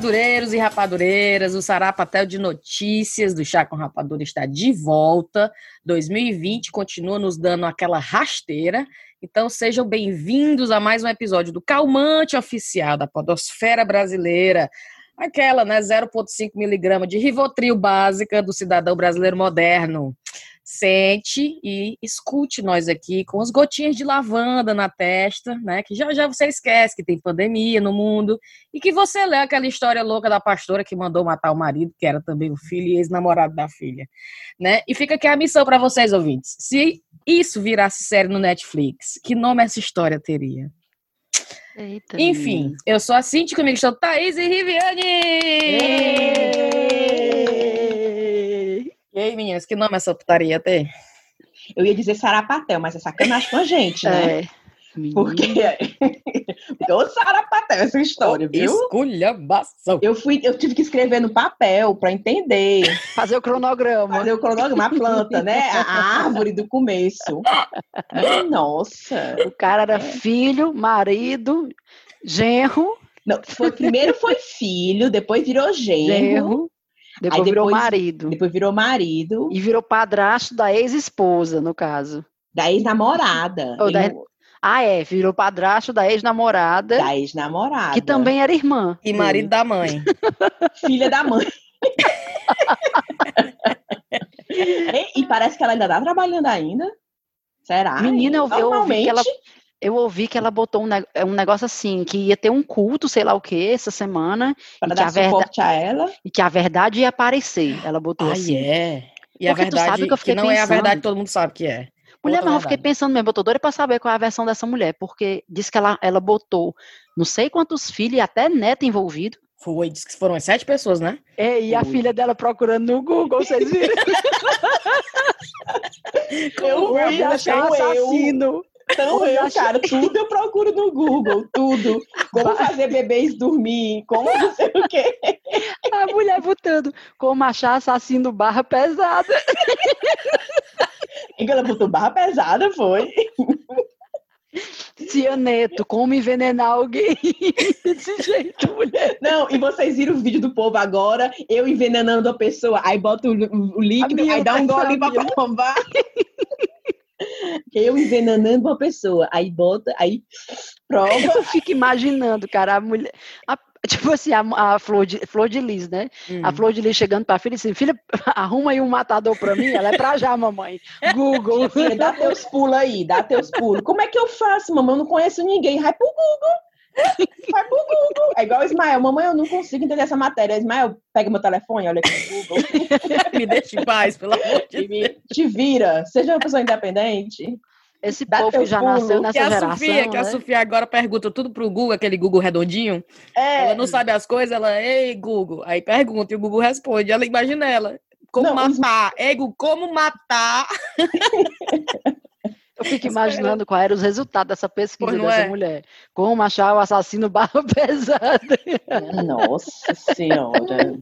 Rapadureiros e rapadureiras, o Sarapatel de Notícias do Chá com Rapadura está de volta. 2020 continua nos dando aquela rasteira. Então sejam bem-vindos a mais um episódio do Calmante Oficial da Podosfera Brasileira. Aquela, né, 0,5 miligrama de Rivotril básica do cidadão brasileiro moderno sente e escute nós aqui com as gotinhas de lavanda na testa, né? Que já já você esquece que tem pandemia no mundo e que você lê aquela história louca da pastora que mandou matar o marido, que era também o filho e ex-namorado da filha, né? E fica aqui a missão para vocês ouvintes. Se isso virasse série no Netflix, que nome essa história teria? Eita, Enfim, minha. eu sou a Cintia, comigo estou Thaís e Riviane! E aí, meninas, que nome essa putaria tem? Eu ia dizer Sarapatel, mas é sacanagem com a gente, né? É. Porque, porque o Sarapatel essa história, oh, viu? Esculhambação. Eu fui, eu tive que escrever no papel para entender. Fazer o cronograma. Fazer o cronograma, a planta, né? A árvore do começo. Nossa. O cara era é. filho, marido, genro. Não, foi, primeiro foi filho, depois virou genro. genro depois, depois virou marido. Depois virou marido. E virou padrasto da ex-esposa, no caso. Da ex-namorada. Da... Ah, é, virou padrasto da ex-namorada. Da ex-namorada. Que também era irmã. E marido da mãe. Filha da mãe. e, e, parece que ela ainda tá trabalhando ainda. Será? Menina, eu, eu ouvi que ela eu ouvi que ela botou um, é um negócio assim, que ia ter um culto, sei lá o que, essa semana. Para dar suporte a ela. E que a verdade ia aparecer. Ela botou ah, assim. é. E Porque a verdade que, que não pensando. é a verdade, todo mundo sabe que é. Mulher, mas eu fiquei pensando mesmo, botou doida pra saber qual é a versão dessa mulher, porque disse que ela, ela botou não sei quantos filhos e até neto envolvido. Foi, disse que foram sete pessoas, né? É, e a filha dela procurando no Google, vocês viram? eu vi, achar assassino. Então eu, cara, tudo eu procuro no Google, tudo. Como fazer bebês dormir, como não sei o quê. A mulher botando como achar assassino barra pesada. E ela botou barra pesada, foi. Cianeto, como envenenar alguém desse jeito, mulher. Não, e vocês viram o vídeo do povo agora, eu envenenando a pessoa, aí bota o, o líquido, aí dá um gole pra provar. Eu envenenando uma pessoa, aí bota, aí prova. Eu fico imaginando, cara, a mulher. A, tipo assim, a, a, flor, de, flor de Lis, né? Hum. A flor de Lis chegando pra filha assim: filha, arruma aí um matador pra mim. Ela é pra já, mamãe. Google. Filha, dá teus pulos aí, dá teus pulos. Como é que eu faço, mamãe? Eu não conheço ninguém. Vai pro Google. Vai pro Google. É igual o Ismael. Mamãe, eu não consigo entender essa matéria. Ismael, pega meu telefone, olha aqui no Google. Me deixa em paz, pelo amor de Deus. Te vira. Seja uma pessoa independente. Esse Dá povo já pulo. nasceu nessa que a geração, Sofia, né? Que a? Sofia agora pergunta tudo pro Google, aquele Google redondinho. É. Ela não sabe as coisas, ela, ei, Google. Aí pergunta e o Google responde. Ela imagina ela. Como não, matar? Ei, Google, como matar? Eu fico imaginando qual era os resultados dessa pesquisa dessa é? mulher. Como achar o assassino barra pesada. Nossa senhora.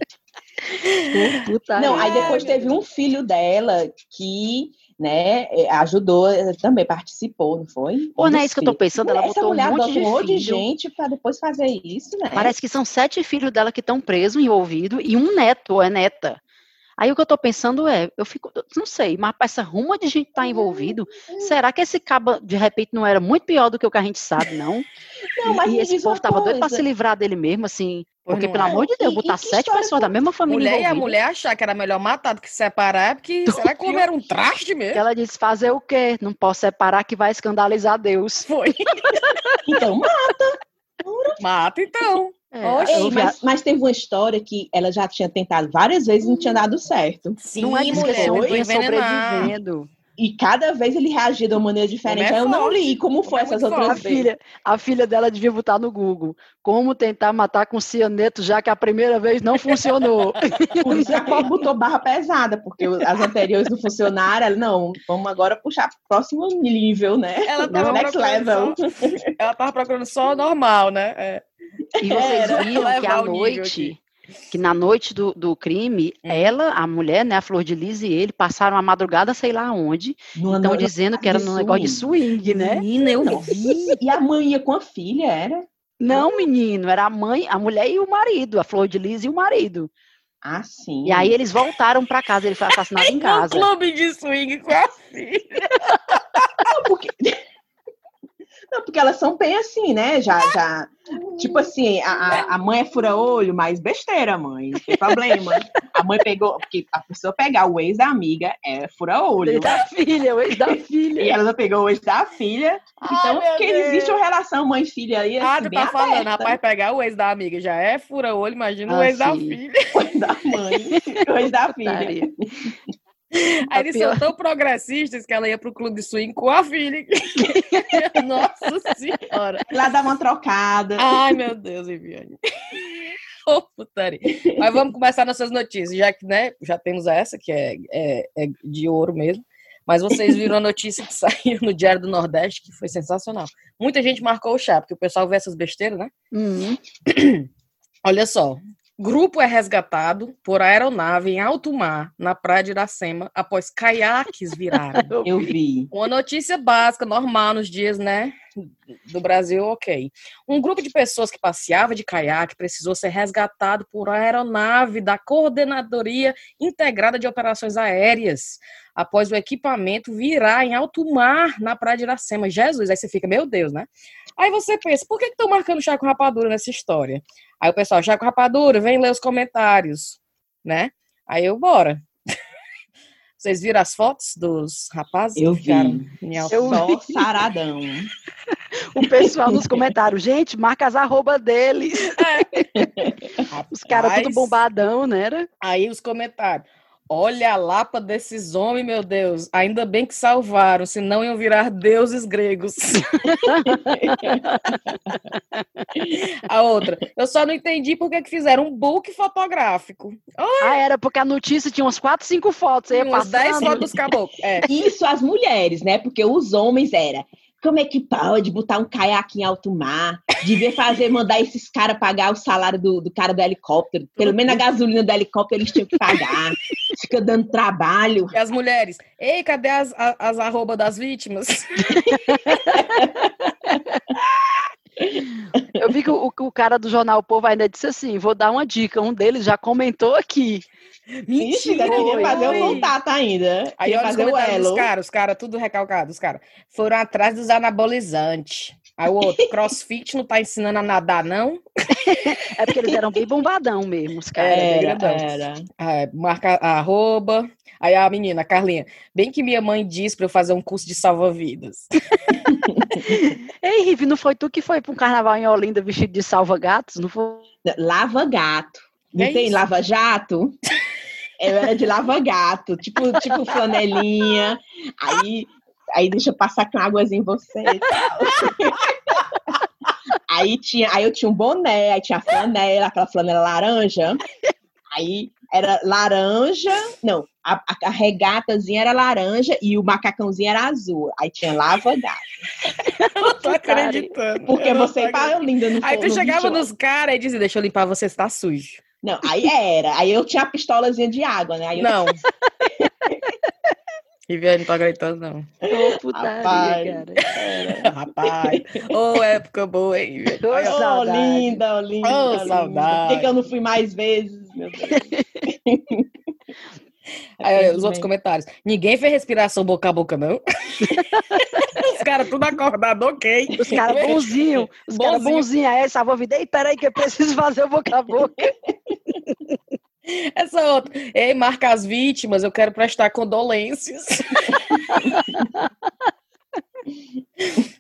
Puta não, aí depois teve um filho dela que né, é, ajudou, eh, também participou, não foi? Pô, não é isso que eu tô pensando, ela botou um monte de, um monte de gente para depois fazer isso, né? Parece que são sete filhos dela que estão presos, envolvidos, e um neto ou é neta. Aí o que eu tô pensando é, eu fico, não sei, mas essa ruma de gente tá envolvido, será que esse cabo, de repente, não era muito pior do que o que a gente sabe, não? não mas e esse povo tava doido pra se livrar dele mesmo, assim, porque, pelo é. amor de Deus, botar sete pessoas da mesma família mulher envolvida. e a mulher achar que era melhor matar do que separar, é porque Tô será que como era um traste mesmo? Ela disse, fazer o quê? Não posso separar que vai escandalizar Deus. Foi. então mata. Mata, então. É, Ei, mas, mas, teve uma história que ela já tinha tentado várias vezes e não tinha dado certo. Sim, não é mulher, foi sobrevivendo. E cada vez ele reagia de uma maneira diferente. É eu não li como foi é essas outras a vezes. Filha, a filha dela devia botar no Google. Como tentar matar com cianeto, já que a primeira vez não funcionou. Por isso a Copa botou barra pesada, porque as anteriores não funcionaram. Ela, não, vamos agora puxar pro próximo nível, né? Ela tava next level. Só, ela tava procurando só normal, né? É. E vocês viram que à noite, que na noite do, do crime, hum. ela, a mulher, né, a Flor de Lis e ele passaram a madrugada, sei lá onde, estão dizendo que era num negócio de swing, né? Menina, eu vi. E a mãe ia com a filha, era? Não, menino, era a mãe, a mulher e o marido, a Flor de Lis e o marido. Ah, sim. E aí eles voltaram pra casa, ele foi assassinado em No casa. clube de swing com a filha. Porque... Não, porque elas são bem assim, né? Já, já. Tipo assim, a, a- mãe é fura-olho, mas besteira, mãe. Não tem problema. A mãe pegou. Porque a pessoa pegar o ex da amiga é fura-olho. Ex da filha, o ex da E filha. ela pegou o ex da filha. Então, meu porque existe uma relação mãe-filha aí. Ah, Assim, tu tá falando, aberta. rapaz, pegar o ex da amiga já é fura-olho, imagina o Ah, ex da sim. filha. O ex da mãe. O ex da filha. Aí eles pior- são tão progressistas que ela ia pro clube de swing com a filha. Nossa senhora. Lá dá uma trocada. Ai, meu Deus, Viviane. Ô, putaria. Mas vamos começar nossas notícias, já que, né, já temos essa, que é, é, é de ouro mesmo. Mas vocês viram a notícia que saiu no Diário do Nordeste, que foi sensacional. Muita gente marcou o chá, porque o pessoal vê essas besteiras, né? Hum. Olha só. Grupo é resgatado por aeronave em alto mar, na praia de Iracema, após caiaques viraram. Eu vi. Uma notícia básica, normal nos dias, né? Do Brasil, ok. Um grupo de pessoas que passeava de caiaque precisou ser resgatado por aeronave da Coordenadoria Integrada de Operações Aéreas, após o equipamento virar em alto mar na praia de Iracema. Jesus, aí você fica, meu Deus, né? Aí você pensa, por que estão marcando Chaco Rapadura nessa história? Aí o pessoal, Chaco Rapadura, vem ler os comentários, né? Aí eu, bora. Vocês viram as fotos dos rapazes? Eu vi. Eu Só saradão. O pessoal nos comentários, gente, marca as arroba deles. Os caras tudo Rapaz, bombadão, né? Era? Aí os comentários. Olha a lapa desses homens, meu Deus. Ainda bem que salvaram, senão iam virar deuses gregos. a outra. Eu só não entendi por que que fizeram um book fotográfico. Ah, era porque a notícia tinha umas 4, 5 fotos. Aí ia Umas 10 passando. fotos dos caboclos. É. Isso as mulheres, né? Porque os homens era. Como é que pode botar um caiaque em alto mar? Devia fazer, mandar esses caras pagar o salário do, do cara do helicóptero. Pelo menos a gasolina do helicóptero eles tinham que pagar. Fica dando trabalho. E as mulheres. Ei, cadê as, a- as arroba das vítimas? Eu vi que o, o cara do jornal o Povo ainda disse assim: vou dar uma dica. Um deles já comentou aqui. Ixi, ainda queria fazer oi. o contato ainda. Aí os fazer o elo. caras, os caras, tudo recalcado, os caras. Foram atrás dos anabolizantes. Aí o outro, crossfit não tá ensinando a nadar, não? É porque eles eram bem bombadão mesmo, os caras. Era, era. É, marca a arroba. Aí a menina, Carlinha, bem que minha mãe disse pra eu fazer um curso de salva-vidas. Ei, Rive, não foi tu que foi para um carnaval em Olinda vestido de salva-gatos? Não foi? Lava gato. Não É tem isso. Eu era de lava gato, tipo, tipo flanelinha. Aí, aí deixa eu passar com águas em você. e tal. aí, tinha, aí eu tinha um boné, aí tinha a flanela, aquela flanela laranja. Aí era laranja, não, a, a, regatazinha era laranja e o macacãozinho era azul. Aí tinha lava gato. Eu não tô acreditando. Porque você tá linda no Aí tu chegava nos caras e dizia, deixa eu limpar você, está sujo. Não, aí era. Aí eu tinha a pistolazinha de água, né? Aí eu Não. Viviane, não tô acreditando, não. Ô, putaria, Rapaz. cara. Rapaz. Ô, época boa, hein? Ô, saudade. linda, ô, linda. Ô, linda. saudade. Por que, que eu não fui mais vezes, meu Deus? Aí, os outros comentários. Ninguém fez respiração boca a boca, não? os caras tudo acordado, ok. Os caras bonzinhos, os caras Bonzinho. bonzinhos, aí salva a vida. Ei, peraí que eu preciso fazer o boca a boca. Essa outra. Ei, marca as vítimas, eu quero prestar condolências.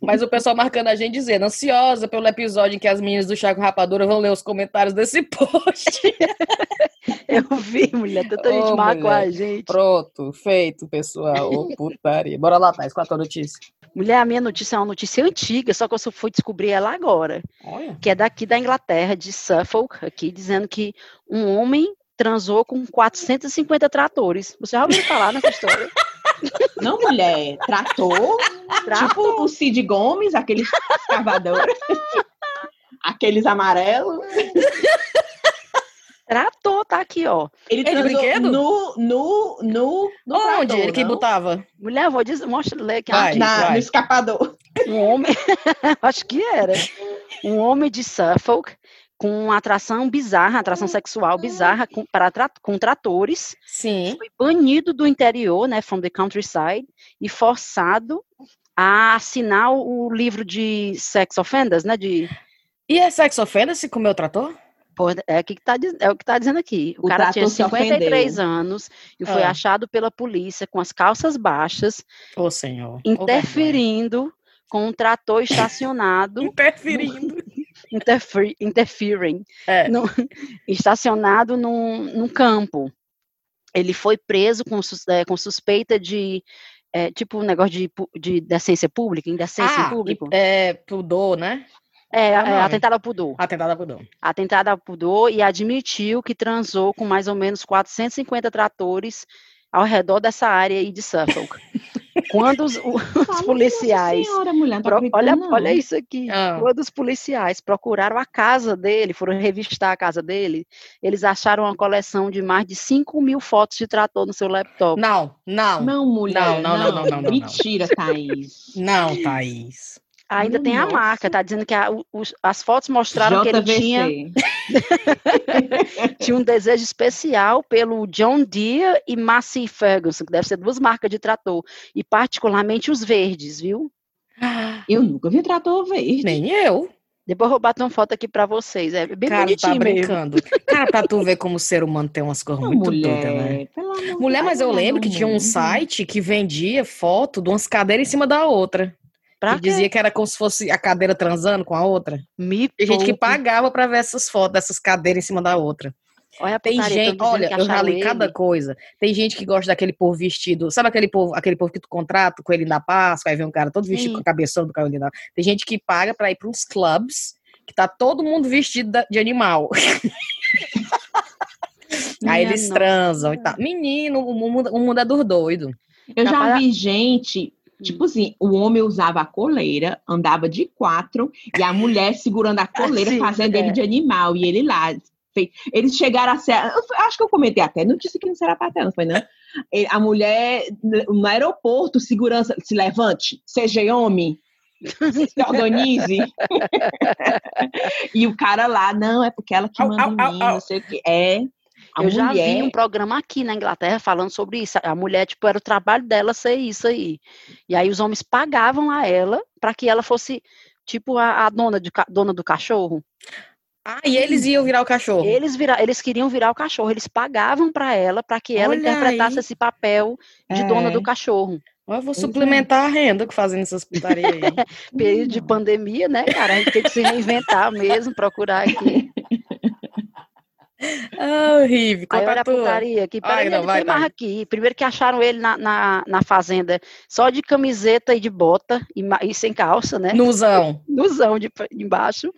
Mas o pessoal marcando a gente dizendo, ansiosa pelo episódio em que as meninas do Chaco Rapadura vão ler os comentários desse post. Eu vi, mulher, tanta gente mulher. a gente. Pronto, feito, pessoal. Ô, putaria. Bora lá, Thais, qual a tua notícia? Mulher, a minha notícia é uma notícia antiga, só que eu só fui descobrir ela agora. Olha. que é daqui da Inglaterra, de Suffolk, aqui, dizendo que um homem transou com 450 tratores. Você já ouviu falar nessa história? Não, mulher. Trator. Tipo o Cid Gomes, aqueles escavadores. aqueles amarelos. Trator, tá aqui, ó. Ele de transou brinquedo? no, no, no, no Onde? trator, Ele que botava? Mulher, vou dizer, mostra, ler aqui. Vai. aqui. Na- vai. no escapador. Um homem, acho que era. um homem de Suffolk com uma atração bizarra, atração sexual bizarra com, para, com tratores. Sim. Foi banido do interior, né, from the countryside, e forçado a assinar o livro de sex offenders, né, de... E é sex offender se comeu o trator? Pô, é, que tá, é o que está dizendo aqui. O, o cara tinha 53 anos e foi ah. achado pela polícia com as calças baixas. Ô, oh, senhor. Interferindo oh, com um trator estacionado. interferindo. Interfer, interfering. É. No, estacionado num, num campo. Ele foi preso com, é, com suspeita de é, tipo um negócio de, de decência pública, indecência ah, pública. É, pudor, né? É, é atentado ao pudor. Atentado ao pudor. Atentado ao pudor e admitiu que transou com mais ou menos 450 tratores ao redor dessa área aí de Suffolk. Quando os, os policiais. Senhora, mulher, pro, olha, olha isso aqui. Ah. Quando os policiais procuraram a casa dele, foram revistar a casa dele, eles acharam uma coleção de mais de 5 mil fotos de trator no seu laptop. Não, não. Não, mulher. Não, não, não, não. não, não Mentira, Thaís. Não, Thaís. Ainda tem a marca, tá dizendo que a, os, as fotos mostraram JVC. que ele tinha tinha um desejo especial pelo John Deere e Massey Ferguson, que deve ser duas marcas de trator, e particularmente os verdes, viu? Eu nunca vi trator verde. Nem eu. Depois eu vou bater uma foto aqui pra vocês. É bem Cara, bonitinho tá brincando. mesmo. Cara, pra tu ver como o ser humano tem umas coisas muito mulher, doidas, né? Mulher, mas eu lembro que tinha um site que vendia foto de umas cadeiras em cima da outra. Pra e dizia que era como se fosse a cadeira transando com a outra. Me Tem gente que pagava para ver essas fotos dessas cadeiras em cima da outra. Olha Tem gente, olha, eu já li cada coisa. Tem gente que gosta daquele povo vestido, sabe aquele povo, aquele povo que tu contrata com ele na Páscoa, aí vem um cara todo vestido Sim. com a cabeção do da Tem gente que paga para ir para uns clubs que tá todo mundo vestido de animal. aí eles transam e tal. Menino, o mundo, o mundo é dos doidos. Eu já vi gente Tipo assim, o homem usava a coleira, andava de quatro, e a mulher segurando a coleira, assim, fazendo é. ele de animal, e ele lá. Eles chegaram a ser. Acho que eu comentei até, não disse que não será patel, não foi, não? A mulher no aeroporto, segurança, se levante, seja homem, se organize. e o cara lá, não, é porque ela que manda au, au, em mim, au, não sei o que. É. A eu mulher... já vi um programa aqui na Inglaterra falando sobre isso. A mulher, tipo, era o trabalho dela ser isso aí. E aí os homens pagavam a ela para que ela fosse, tipo, a, a dona, de, dona do cachorro. Ah, e eles iam virar o cachorro? Eles, vira, eles queriam virar o cachorro. Eles pagavam para ela para que ela Olha interpretasse aí. esse papel de é. dona do cachorro. Eu vou é. suplementar a renda que fazendo essas putarias aí. Período de pandemia, né, cara? A gente tem que se reinventar mesmo, procurar aqui. Ah, horrível. Aí olha a putaria aqui. Peraí, não, vai, mais aqui. Primeiro que acharam ele na, na, na, fazenda só de camiseta e de bota e, e sem calça, né? Nuzão. Nuzão de, de embaixo.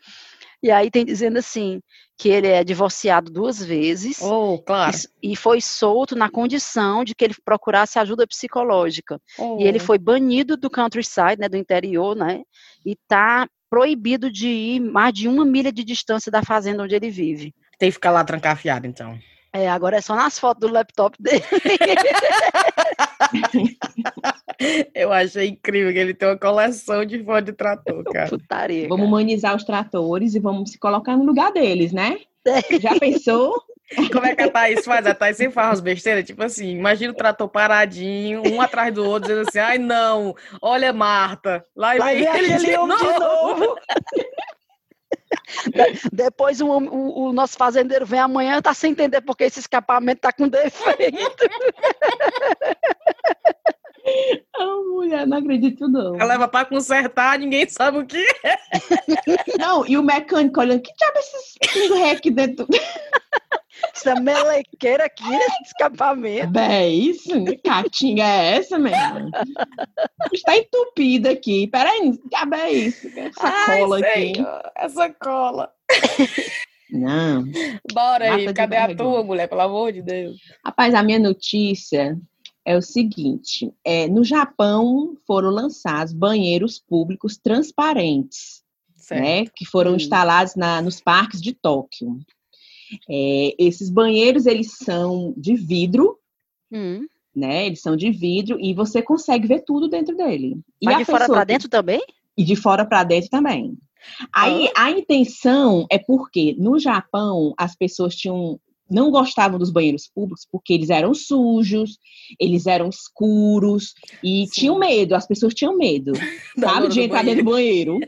E aí tem dizendo assim, que ele é divorciado duas vezes. Oh, claro. E, e foi solto na condição de que ele procurasse ajuda psicológica. Oh. E ele foi banido do countryside, né, do interior, né? E tá proibido de ir mais de uma milha de distância da fazenda onde ele vive. Tem que ficar lá trancafiado, então. É, agora é só nas fotos do laptop dele. Eu achei incrível que ele tem uma coleção de fotos de trator, cara. Putaria, vamos humanizar os tratores e vamos se colocar no lugar deles, né? É. Já pensou? Como é que a Thaís faz? A Thaís sempre faz umas besteiras, tipo assim, imagina o trator paradinho, um atrás do outro, dizendo assim, ai não, olha Marta, lá, lá vem ele de novo. De novo. Depois o, o, o, nosso fazendeiro vem amanhã e tá sem entender porque esse escapamento tá com defeito. Oh, mulher, não acredito não. Ela leva para consertar, ninguém sabe o que é. Não, e o mecânico olhando, que diabo é esses rec dentro? Essa melequeira aqui nesse escapamento. É isso? Que catinga é essa, mesmo? Está entupida aqui. Peraí, que diabo é isso? Essa Ai, cola aqui. Essa cola. Não. Bora aí, cadê a tua, mulher? Pelo amor de Deus. Rapaz, a minha notícia é o seguinte: é, no Japão foram lançados banheiros públicos transparentes, né, que foram hum. instalados na, nos parques de Tóquio. É, esses banheiros eles são de vidro, hum. né? Eles são de vidro e você consegue ver tudo dentro dele. Mas de fora para dentro também? E de fora para dentro também. Aí a intenção é porque no Japão as pessoas tinham não gostavam dos banheiros públicos porque eles eram sujos, eles eram escuros e Sim. tinham medo, as pessoas tinham medo, sabe, de entrar dentro do banheiro.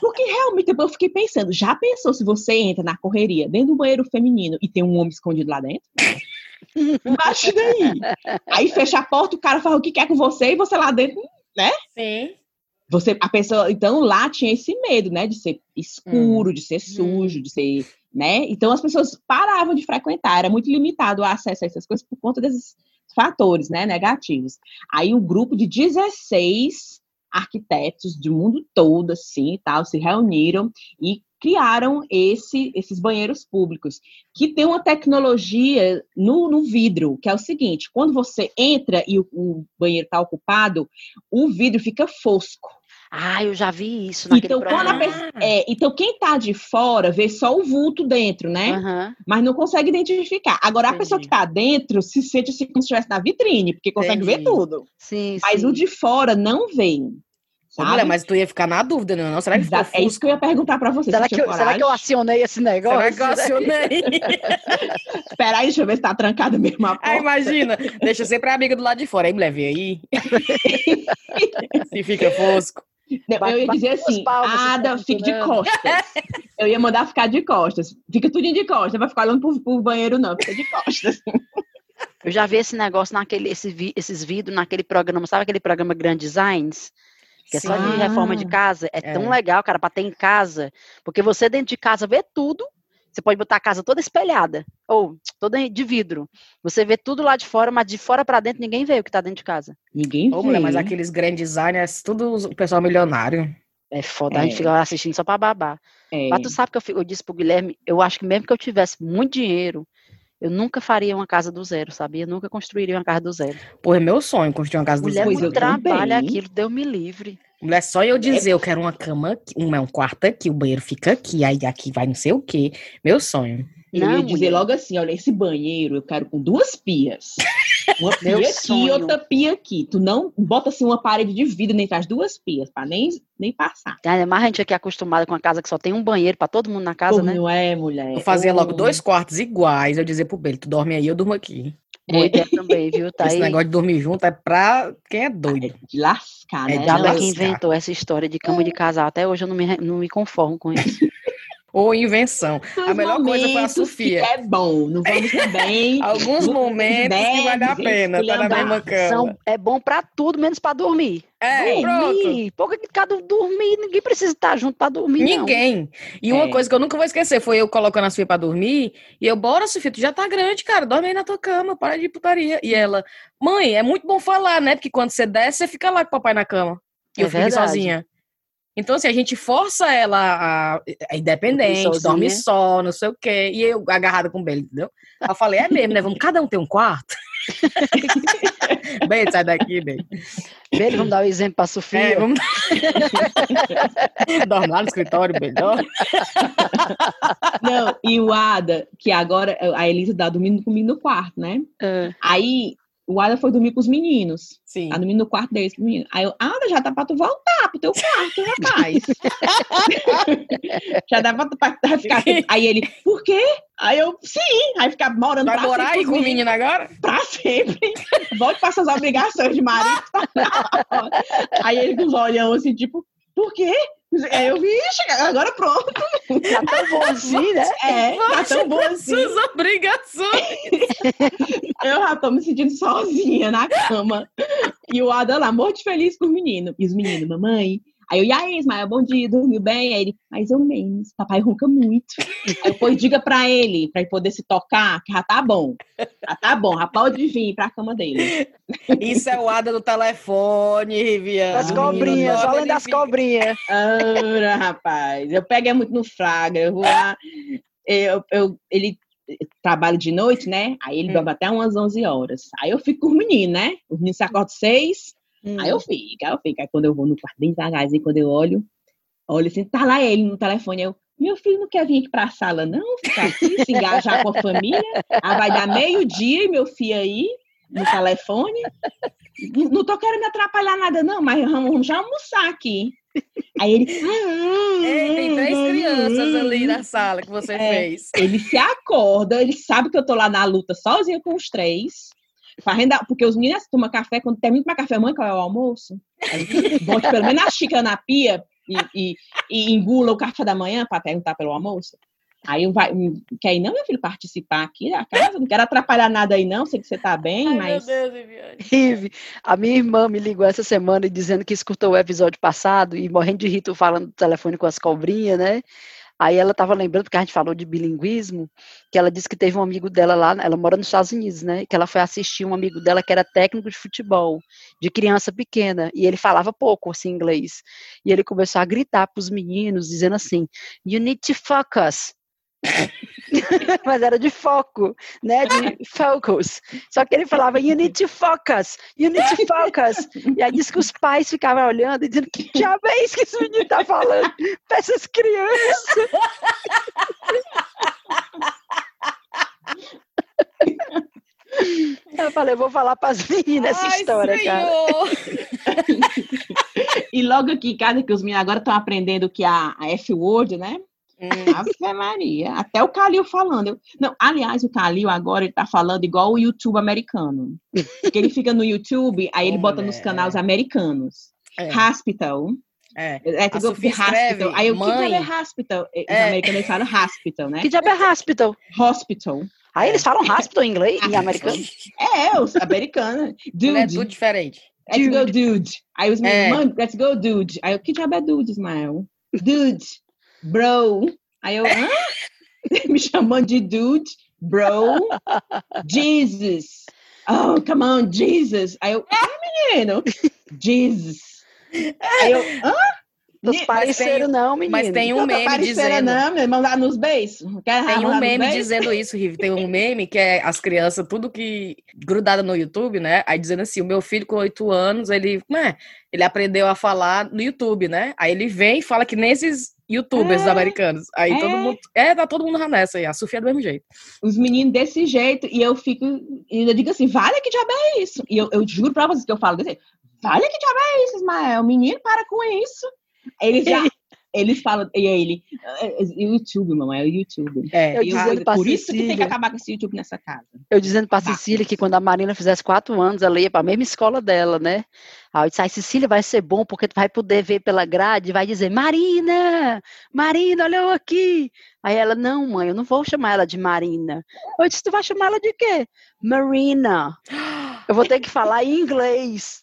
Porque realmente eu fiquei pensando, já pensou se você entra na correria dentro do banheiro feminino e tem um homem escondido lá dentro? Imagina aí. Aí fecha a porta, o cara fala o que quer com você e você lá dentro Sim. você, a pessoa, então lá tinha esse medo, né, de ser escuro, de ser sujo, de ser, né? Então as pessoas paravam de frequentar, era muito limitado o acesso a essas coisas por conta desses fatores, né, negativos. Aí um grupo de 16 arquitetos do mundo todo, assim, tal, se reuniram e criaram esse, esses banheiros públicos, que tem uma tecnologia no, no vidro, que é o seguinte, quando você entra e o, o banheiro está ocupado, o vidro fica fosco. Ah, eu já vi isso naquele Então, quando a programa. pessoa, é, então, quem tá de fora vê só o vulto dentro, né? Aham. Mas não consegue identificar. Agora, a pessoa que Entendi. tá dentro se sente assim como se estivesse na vitrine, porque consegue ver Entendi. tudo. Sim, Mas sim. o de fora não vê. Sabe? mulher, mas tu ia ficar na dúvida, não? não? Será que Exato. É isso que eu ia perguntar pra você. Será que, eu, será que eu acionei esse negócio? Será que eu acionei? Espera aí, deixa eu ver se tá trancada mesmo a porta. Ah, imagina. Deixa sempre a amiga do lado de fora. Aí, mulher, vê aí. Se fica fosco. Não, Bate- eu ia dizer assim, palmas, se Ada, tá fique de costas. Eu ia mandar ficar de costas. Fica tudinho de costas, não vai ficar olhando pro, pro banheiro, não. Fica de costas. Eu já vi esse negócio naquele, esse esses vídeos naquele programa, sabe aquele programa Grand Designs? Que é só de reforma de casa. É, tão é. legal, cara, pra ter em casa. Porque você dentro de casa vê tudo. Você pode botar a casa toda espelhada. Ou toda de vidro. Você vê tudo lá de fora, mas de fora pra dentro ninguém vê o que tá dentro de casa. Ninguém Ô, mulher, vê. mas aqueles grandes designers, tudo o pessoal milionário. É foda, a É. gente fica lá assistindo só pra babar. É. Mas tu sabe que eu, fico- eu disse pro Guilherme, eu acho que mesmo que eu tivesse muito dinheiro, eu nunca faria uma casa do zero, sabia? Eu nunca construiria uma casa do zero. Pô, é meu sonho construir uma casa do Mulher, Pois zero. trabalho também. aquilo, deu me livre. Mulher, só eu dizer, eu quero uma cama, um, é um quarto aqui, o banheiro fica aqui, aí aqui vai não sei o quê. Meu sonho. Eu Não, ia dizer mulher. logo assim, olha, esse banheiro eu quero com duas pias. Uma pia Meu aqui e sonho. outra pia aqui. Tu não bota assim uma parede de vidro entre as duas pias, pra nem, nem passar. Ainda mais a gente aqui é acostumada com a casa que só tem um banheiro pra todo mundo na casa, Pô, né? Não é, mulher? Eu fazia logo Oh, dois quartos iguais, eu dizia pro Belo, tu dorme aí, eu durmo aqui. Boa É. ideia também, viu? Tá Esse aí. negócio de dormir junto é pra quem é doido. De lascar, É né? de é lascar. que inventou essa história de cama de casal. Até hoje eu não me, não me conformo com isso. Ou invenção. Nos A melhor coisa foi a Sofia. É bom, não vamos também. Alguns momentos que vale a pena estar na esculhambar. mesma cama. São, é bom pra tudo, menos pra dormir. É, dormir. Pouco que cada dormir, ninguém precisa estar junto pra dormir, não. Ninguém. E uma É. coisa que eu nunca vou esquecer foi eu colocando a Sofia pra dormir. E eu, bora, Sofia, tu já tá grande, cara. Dorme aí na tua cama, para de putaria. E ela, mãe, é muito bom falar, né? Porque quando você desce, você fica lá com o papai na cama. E É eu fico aqui verdade. sozinha. Então, assim, a gente força ela a, a independente, Dormir dorme só, não sei o quê. E eu agarrada com o Belo, entendeu? Eu falei, é mesmo, né? Vamos cada um ter um quarto. bem, sai daqui, bem. Bele, vamos dar o exemplo pra Sofia. É, vamos. Dorme lá no escritório, melhor. Não, e o Ada, que agora a Elisa tá dormindo comigo no quarto, né? É. Aí o Ada foi dormir com os meninos. Sim. Tá dormindo no quarto deles com os meninos. Aí eu, Ada, já dá pra tu voltar pro teu quarto, rapaz. já dá pra tu pra- pra ficar. Aí ele, por quê? Aí eu, sim, aí ficar morando Vai pra morar sempre aí com o menino agora? pra sempre. Volte para suas obrigações de marido. Aí ele com os olhão assim, tipo, por quê? Aí eu vi, agora pronto. Tá tão bom assim, né? É, tá tão bom assim. Suas obrigações. Eu já tô me sentindo sozinha na cama. E o Adam lá, morto de feliz com os meninos. E os meninos, mamãe. Aí eu, e aí, Ismael, bom dia, dormiu bem? Aí ele, mais ou menos, papai ronca muito. Aí eu, pois diga pra ele, pra ele poder se tocar, que já tá bom. Já tá bom, já pode vir pra cama dele. Isso é o Ada do telefone, Riviane. Das cobrinhas, Menino, além ele das cobrinhas. Ora, rapaz, eu pego é muito no flagra, eu vou lá, eu, eu- ele trabalha de noite, né? Aí ele Hum. dorme até umas 11 horas. Aí eu fico com os meninos, né? Os meninos se acordam seis, Hum. aí eu fico, aí eu fico. Aí quando eu vou no quarto bem devagarzinho, quando eu olho, olho assim, tá lá ele no telefone, eu, meu filho não quer vir aqui pra sala, não? Ficar aqui, se engajar com a família. Aí vai dar meio-dia e meu filho aí, no telefone. Não, tô querendo me atrapalhar nada, não, mas vamos, vamos já almoçar aqui. Aí ele. Ei, tem três crianças ali na sala que você É. fez. Ele se acorda, ele sabe que eu tô lá na luta sozinha com os três. Fazendo, a- porque os meninos tomam café, quando termina de tomar café, mãe, qual é o almoço? Bote pelo menos a xícara na pia e, e, e engula o café da manhã para perguntar pelo almoço. Aí eu vai, quer ir não, meu filho, participar aqui da casa? Não quero atrapalhar nada aí, não. Sei que você tá bem, Ai, mas. meu Deus, Viviane. A minha irmã me ligou essa semana dizendo que escutou o episódio passado e morrendo de rir, tu falando do telefone com as cobrinhas, né? Aí ela estava lembrando, porque a gente falou de bilinguismo, que ela disse que teve um amigo dela lá, ela mora nos Estados Unidos, né? Que ela foi assistir um amigo dela que era técnico de futebol, de criança pequena, e ele falava pouco, assim, inglês. E ele começou a gritar para os meninos, dizendo assim, you need to focus. Mas era de foco, né? De focus. Só que ele falava, you need to focus, you need to focus. E aí disse que os pais ficavam olhando e dizendo, que diabo é isso que esse menino tá falando para essas crianças? Eu falei, eu vou falar para as meninas essa história, cara. Senhor. E logo aqui em casa, que os meninos agora estão aprendendo que a, a F-word, né? Hum, Ave Maria. Até o Calil falando. Eu- Não, aliás, o Calil agora ele tá falando igual o YouTube americano. Porque ele fica no YouTube, aí ele Ô, bota nos mulher. canais americanos. é, Hospital. é. É, Sofia the hospital. escreve, Aí o que mãe. é hospital? Os É. americanos eles falam hospital, né? Que diabo é hospital? Hospital. Aí eles falam hospital em inglês, em americano. É, os americanos. Não é Dude. tudo diferente. Let's go, dude. Aí os É. meninos, mãe, let's go, dude. Aí eu, que diabo é dude, Ismael? Dude, bro. Aí eu, hã? Me chamando de dude, bro, Jesus. Oh, come on, Jesus. Aí eu, ah, menino, Jesus. Aí eu, hã? Ni- pareceram, não, menino. Mas tem um meme dizendo. não, meu irmão, lá nos beijos. Tem um meme dizendo isso, Rive. Tem um meme que é as crianças, tudo que grudada no YouTube, né? Aí dizendo assim: o meu filho com oito anos, ele, né, ele aprendeu a falar no YouTube, né? Aí ele vem e fala que nesses youtubers É, americanos. Aí é. todo mundo. É, tá todo mundo nessa aí. A Sofia é do mesmo jeito. os meninos desse jeito, e eu fico, e eu digo assim, vale que diabo é isso? E eu, eu juro pra vocês que eu falo desse, vale que diabo é isso, Ismael? Menino, para com isso. Eles já, eles falam, e aí ele, "É, é, YouTube, mamãe, é o YouTube. É. Eu dizendo pra por isso que tem que Cecília. acabar com esse YouTube nessa casa. Eu dizendo pra Vá. Cecília que quando a Marina fizesse quatro anos, ela ia pra mesma escola dela, né? Aí eu disse, ai, Cecília, vai ser bom, porque tu vai poder ver pela grade e vai dizer, Marina, Marina, olha eu aqui. Aí ela, não, mãe, eu não vou chamar ela de Marina. Eu disse, tu vai chamar ela de quê? Marina. Eu vou ter que falar em inglês.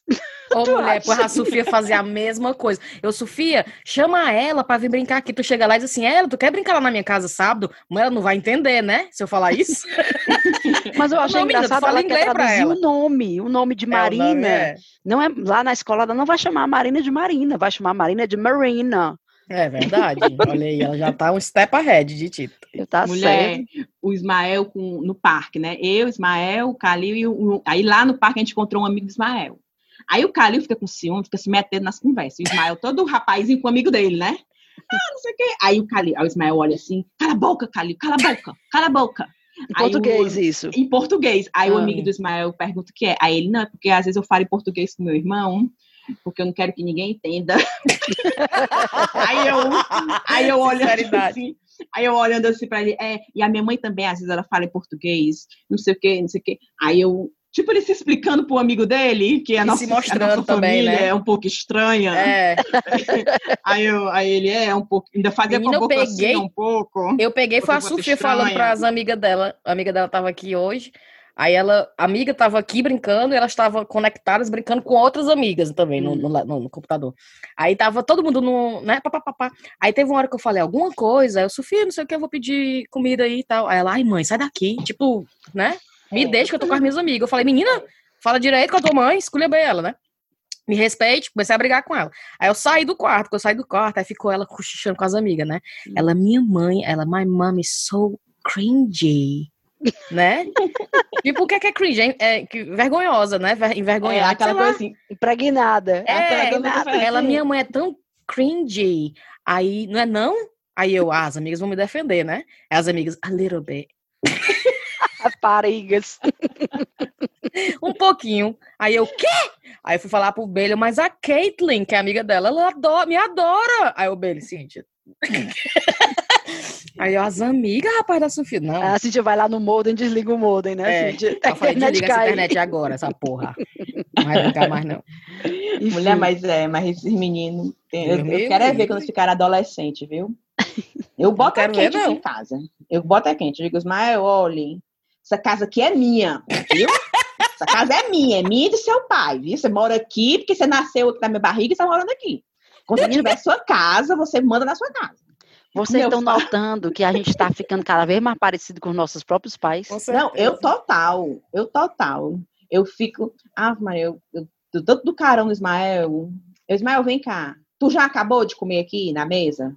Ô, Tu mulher, porra, a Sofia fazia a mesma coisa. Eu, Sofia, chama ela pra vir brincar aqui. Tu chega lá e diz assim: ela, tu quer brincar lá na minha casa sábado? Mas ela não vai entender, né? Se eu falar isso. Mas eu achei Não, engraçado, fala ela quer inglês pra traduzir ela. o nome, o nome de É, o nome Marina. é- Não é, lá na escola ela não vai chamar a Marina de Marina, vai chamar a Marina de Marina. É verdade. Olha aí, ela já tá um step ahead de Tito. Tá Mulher, certo. o Ismael com, no parque, né? Eu, Ismael, o Calil e o, o- Aí lá no parque a gente encontrou um amigo do Ismael. Aí o Calil fica com ciúme, fica se metendo nas conversas. O Ismael, todo rapazinho com o amigo dele, né? Ah, não sei o quê. Aí o Calil, aí o Ismael olha assim, cala a boca, Calil, cala a boca, cala a boca. Em Aí o- português, isso. Em português. Aí o Ah. amigo do Ismael pergunta o que é. Aí ele, não, é porque às vezes eu falo em português com meu irmão, porque eu não quero que ninguém entenda. aí eu, aí eu olhando Sinceridade. assim, aí eu olhando assim pra ele, é, e a minha mãe também, às vezes ela fala em português, não sei o que, não sei o que. Aí eu, tipo, ele se explicando pro amigo dele, que a E nossa, se mostrando nossa também, família né? é um pouco estranha. É, Aí, eu, aí ele é um pouco, ainda fazia Menina, com a peguei- assim um pouco. eu peguei, foi a Sofia falando para as amigas dela. A amiga dela tava aqui hoje. Aí ela, a amiga tava aqui brincando e elas estavam conectadas brincando com outras amigas também no, no, no- no computador. Aí tava todo mundo no, né, papapá. Aí teve uma hora que eu falei alguma coisa, aí eu, Sofia, não sei o que, eu vou pedir comida aí e tal. Aí ela, ai mãe, sai daqui, tipo, né, me deixa que eu tô com as minhas amigas. Eu falei, menina, fala direito com a tua mãe, escolha bem ela, né? Me respeite, comecei a brigar com ela. Aí eu saí do quarto, quando eu saí do quarto, aí ficou ela cochichando com as amigas, né? Ela, minha mãe, ela, my mom is so cringy, né? tipo, o que é que é cringe? É, é que- vergonhosa, né? Ver, É, envergonhada. aquela lá. coisa assim. Impregnada. É, impregnada. ela, minha mãe é tão cringy. Aí, não é não? Aí eu, ah, as amigas vão me defender, né? As amigas, a little bit. Raparigas. Um pouquinho. Aí eu, quê? Aí eu fui falar pro Bailey, mas a Caitlyn, que é amiga dela, ela adora, me adora. Aí o Bailey, Cíntia. Aí eu, as amigas, rapaz, da Sofia, não. A Cintia vai lá no modem, desliga o modem, né, É, Cintia? eu falei, internet desliga essa cai. internet agora, essa porra. Não vai brincar mais, não. Enfim. Mulher, mas é, mas esses meninos. Eu, eu quero é ver quando eles ficarem adolescentes, viu? Eu boto a ver, quente não. em casa. Eu boto a quente. Eu digo, Ismael, olhem, essa casa aqui é minha, viu? Essa casa é minha, é minha e do seu pai, viu? Você mora aqui porque você nasceu aqui na minha barriga e está morando aqui. Quando você tiver sua casa, você manda na sua casa. Vocês Meu estão pai. notando que a gente está ficando cada vez mais parecido com os nossos próprios pais? Não, eu total, eu total. Eu fico. Ah, Maria, eu, eu, do tanto do carão do Ismael. Eu, Ismael, vem cá. Tu já acabou de comer aqui na mesa?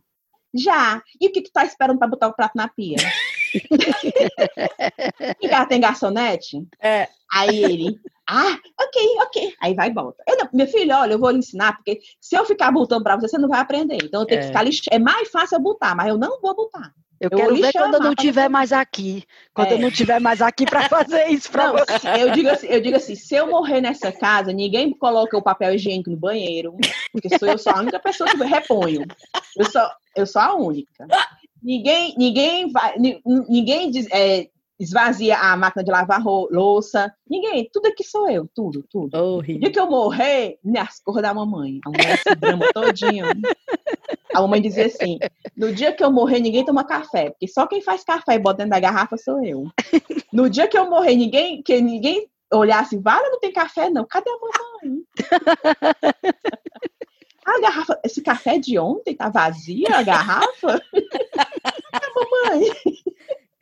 Já. E o que, que tu tá esperando pra botar o prato na pia? e ela tem garçonete? É. Aí ele. Ah, ok, ok. Aí vai e bota. Eu não, meu filho, olha, eu vou lhe ensinar, porque se eu ficar botando pra você, você não vai aprender. Então eu tenho É. que ficar lixando. É mais fácil eu botar, mas eu não vou botar. Eu Eu quero ver quando eu chamar não tiver mais aqui. Quando eu É. não tiver mais aqui para fazer isso para você. eu digo, assim, eu digo assim, se eu morrer nessa casa, ninguém coloca o papel higiênico no banheiro, porque sou eu sou a única pessoa que reponho. Eu sou, eu sou a única. Ninguém, ninguém vai, ni- ninguém diz- é, esvazia a máquina de lavar louça. Ninguém, tudo aqui sou eu, tudo, tudo. O Horrível. dia que eu morrer, nas cores da mamãe. A mulher se drama todinho. A mamãe dizia assim: no dia que eu morrer, ninguém toma café, porque só quem faz café e bota dentro da garrafa sou eu. No dia que eu morrer, ninguém, que ninguém olhar assim, vale, não tem café, não. Cadê a mamãe? A garrafa, esse café de ontem tá vazia, a garrafa? a mamãe.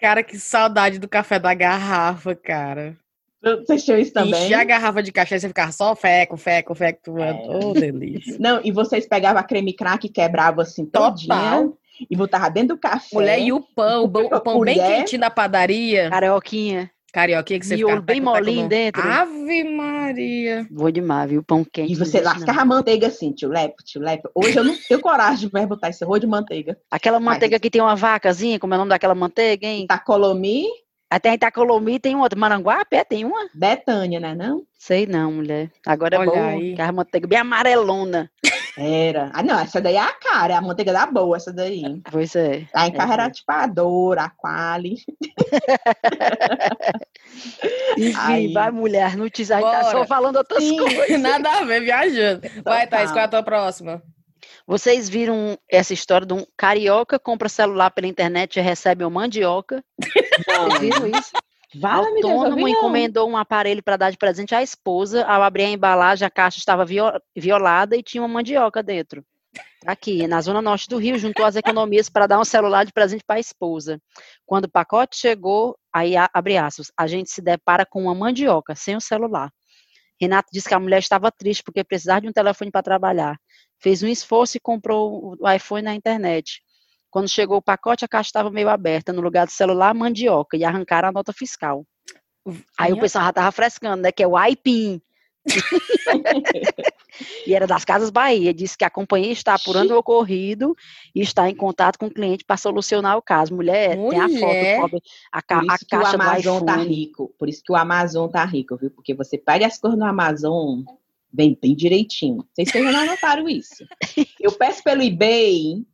Cara, que saudade do café da garrafa, cara. Vocês tinham isso também? Encher a garrafa de cachaça e ficar só feco, feco, feco. Tu... É. Oh, delícia. Não, e vocês pegavam a creme crack e quebravam assim todinha Total. e botavam dentro do café. Mulher, e o pão, o pão, o pão bem quentinho da padaria. Carioquinha. Carioquinha que você Miolo bem molinho dentro. Ave Maria. Vou demais, viu? Pão quente. E você lascava a manteiga assim, tio Lepo, tio Lepo. Hoje eu não tenho coragem de mais botar esse rolo de manteiga. Aquela manteiga que tem uma vacazinha, como é o nome daquela manteiga, hein? Tacolomi, Até em Itacolomi tem outra. Maranguape, é? Tem uma? Betânia, né não? Sei não, mulher. Agora é Olha bom. aí. Que a manteiga bem amarelona. Era. Ah, não, essa daí é a cara, é a manteiga da boa, essa daí. Pois é. A em É, carro era tipo a Dora, a Quali. Enfim, Aí. vai, mulher. A gente tá só falando outras Sim. coisas. Nada a ver, viajando. Vai, Thaís, Total. qual é a tua próxima? Vocês viram essa história de um carioca compra celular pela internet e recebe uma mandioca? Vocês viram isso? Eu Autônomo encomendou um aparelho para dar de presente à esposa. Ao abrir a embalagem, a caixa estava vio- violada e tinha uma mandioca dentro. Tá Aqui, na zona norte do Rio, juntou as economias para dar um celular de presente para a esposa. Quando o pacote chegou, aí abre aspas, a gente se depara com uma mandioca sem o celular. Renato disse que a mulher estava triste porque precisava de um telefone para trabalhar. Fez um esforço e comprou o iPhone na internet. Quando chegou o pacote, a caixa estava meio aberta. No lugar do celular, mandioca. E arrancaram a nota fiscal. Aí o pessoal já tava frescando, né? Que é o AIPIN. e era das Casas Bahia. Disse que a companhia está apurando o ocorrido e está em contato com o cliente para solucionar o caso. Mulher, tem a Mulher. foto, a, ca- a isso que o caixa do Amazon tá rico. Por isso que o Amazon tá rico, viu? Porque você pega as coisas no Amazon, vem bem direitinho. Vocês já não notaram isso. Eu peço pelo eBay,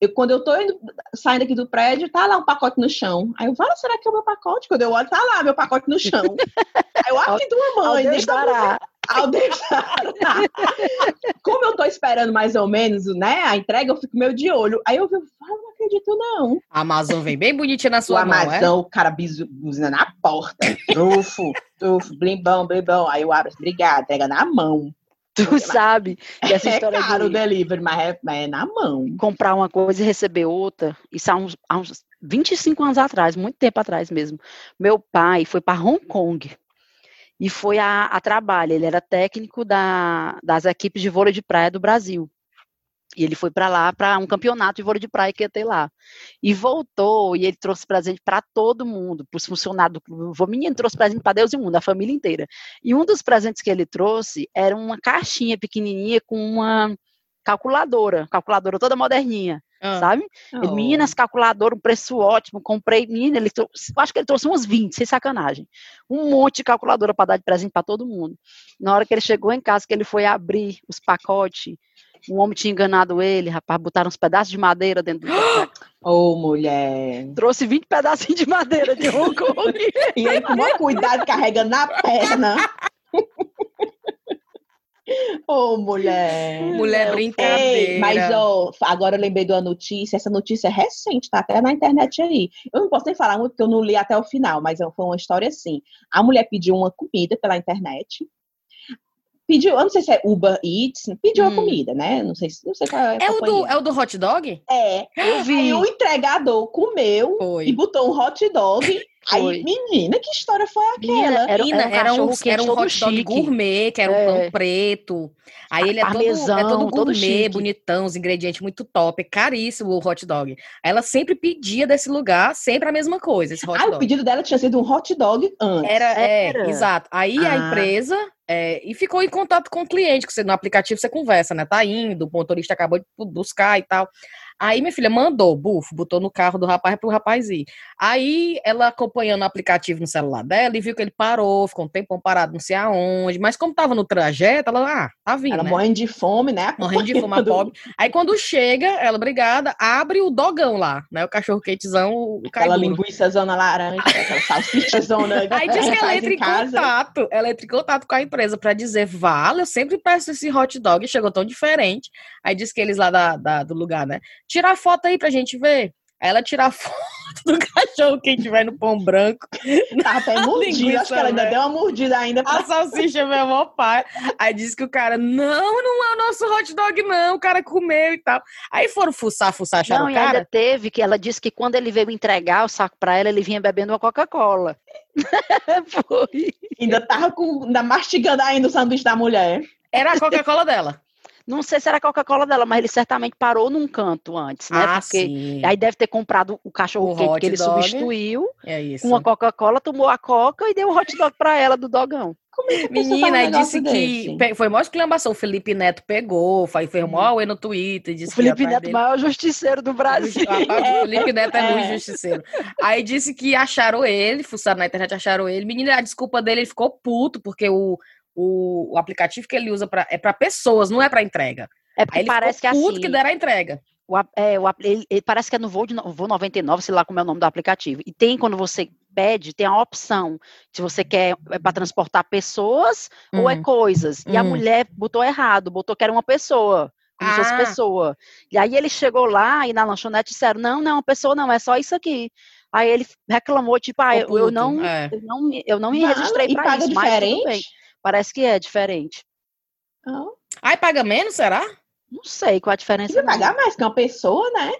eu, quando eu tô indo, saindo aqui do prédio, tá lá um pacote no chão. Aí eu falo, será que é o meu pacote? Quando eu olho, tá lá meu pacote no chão. Aí eu, ah, que tua mãe, deixa ao deixar. Como eu tô esperando mais ou menos, né, a entrega, eu fico meio de olho. Aí eu falo, não acredito não. A Amazon vem bem bonitinha na O sua mão, é? Amazon, o cara buzina na porta. Trufo, trufo, blimbão, blimbão. Aí eu abro, obrigada, entrega na mão. Tu sabe que essa é história caro o de delivery, mas é, mas é na mão. comprar uma coisa e receber outra, isso há uns, há uns 25 anos atrás, muito tempo atrás mesmo. Meu pai foi para Hong Kong e foi a, a trabalho. Ele era técnico da, das equipes de vôlei de praia do Brasil. E ele foi para lá para um campeonato de vôlei de praia que ia ter lá. E voltou e ele trouxe presente para todo mundo, para os funcionários do clube. O menino trouxe presente para Deus e o mundo, a família inteira. E um dos presentes que ele trouxe era uma caixinha pequenininha com uma calculadora, calculadora toda moderninha. ah. sabe? Oh. Meninas, calculador, um preço ótimo, comprei, menina, ele trouxe, acho que ele trouxe umas 20, sem sacanagem. Um monte de calculadora para dar de presente para todo mundo. Na hora que ele chegou em casa, que ele foi abrir os pacotes, um homem tinha enganado ele, rapaz, botaram uns pedaços de madeira dentro do Ô, oh, mulher. Trouxe 20 pedacinhos de madeira de Hong Kong. e aí, com muito cuidado, carrega na perna. Ô, oh, mulher. Mulher brincadeira. Ei, mas, ó, agora eu lembrei de uma notícia. Essa notícia é recente, tá até na internet aí. Eu não posso nem falar muito, porque eu não li até o final, mas foi uma história assim. A mulher pediu uma comida pela internet pediu, eu não sei se é Uber Eats, pediu hum. a comida, né? Não sei, não sei qual é. É o, do, é o do hot dog? É. Eu vi. Aí o entregador comeu Foi. e botou um hot dog. Aí, menina, que história foi aquela? era, menina, era, um, era um hot dog chique. gourmet, que era é. um pão preto. Aí ele é todo, é todo gourmet, todo bonitão, os ingredientes muito top. É caríssimo o hot dog. Aí ela sempre pedia desse lugar, sempre a mesma coisa, esse hot ah, dog. o pedido dela tinha sido um hot dog antes. Era, é, era. exato. Aí ah. a empresa é, e ficou em contato com o cliente, que você, no aplicativo você conversa, né? Tá indo, o motorista acabou de buscar e tal. Aí minha filha mandou, bufo, botou no carro do rapaz pro rapaz ir. Aí ela acompanhando o aplicativo no celular dela e viu que ele parou, ficou um tempão parado, não sei aonde. Mas como tava no trajeto, ela, ah, tá vindo. Ela né? morrendo de fome, né? Morrendo de fome, a pobre. Aí quando chega, ela, obrigada, abre o dogão lá, né? O cachorro quentezão, o Aquela linguiça zona laranja, aquela salsicha zona. Aí diz que ela entra em, em contato, ela entra em contato com a empresa pra dizer, vale, eu sempre peço esse hot dog, chegou tão diferente. Aí diz que eles lá da, da do lugar, né? Tira a foto aí pra gente ver. Aí ela tira a foto do cachorro que tiver no pão branco. Tá até mordida, acho que ela ainda deu uma mordida ainda. Pra... A salsicha meu mó pai. Aí disse que o cara, não, não é o nosso hot dog, não, o cara comeu e tal. Aí foram fuçar, fuçar, acharam não, o cara. ainda teve que ela disse que quando ele veio entregar o saco pra ela, ele vinha bebendo uma Coca-Cola. Foi. Ainda tava com, ainda mastigando ainda o sanduíche da mulher. Era a Coca-Cola dela. Não sei se era a Coca-Cola dela, mas ele certamente parou num canto antes, né? Ah, Porque sim. aí deve ter comprado o cachorro quente que ele dog. substituiu. É isso. Com a Coca-Cola, tomou a Coca e deu o hot dog pra ela do dogão. É Menina, aí disse que desse? foi maior exclamação. O Felipe Neto pegou, foi, mó auê no Twitter. Disse o Felipe Neto, dele... maior justiceiro do Brasil. o Felipe Neto é muito é. justiceiro. Aí disse que acharam ele, fuçaram na internet, acharam ele. Menina, a desculpa dele, ele ficou puto, porque o, o, o aplicativo que ele usa pra, é para pessoas, não é para entrega. É porque parece que é assim. que deram a entrega. O, é, o, ele, ele, parece que é no voo, de, voo 99, sei lá como é o nome do aplicativo. E tem, quando você pede, tem a opção se você quer é para transportar pessoas ou é uhum. coisas. E a uhum. mulher botou errado, botou que era uma pessoa. Como ah. se fosse ah. pessoa. E aí ele chegou lá e na lanchonete disseram: não, não, pessoa não, é só isso aqui. Aí ele reclamou, tipo, ah, eu, eu não, é. eu não, eu não me registrei para isso, diferente? mas Parece que é diferente. Oh. Ai, paga menos, será? Não sei qual a diferença. Ele pagar mais que uma pessoa, né?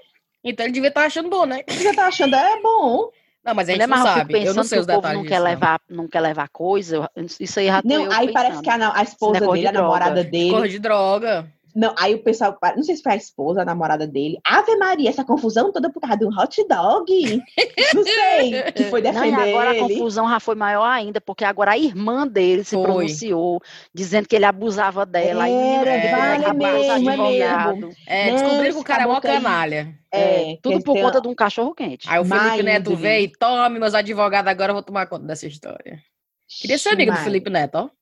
Então ele devia estar tá achando bom, né? Ele devia estar tá achando é bom. Não, mas a gente não sabe. Eu, eu não sei os detalhes. Não quer levar, não quer levar coisa. Isso aí já Não, aí parece que a, a esposa dele, a namorada dele. Cor de droga. Não, aí o pessoal, não sei se foi a esposa, a namorada dele. Ave Maria, essa confusão toda por causa de um hot dog. Não sei, que foi defender não, agora ele. a confusão já foi maior ainda, porque agora a irmã dele se foi. pronunciou, dizendo que ele abusava dela. Era, aí, vale é, mesmo, é mesmo. É, descobriram que o cara é uma canalha. É, é tudo por conta de um cachorro quente. Aí o Felipe Neto veio e tome, meus advogados, agora eu vou tomar conta dessa história. Queria ser amigo do Felipe Neto, ó.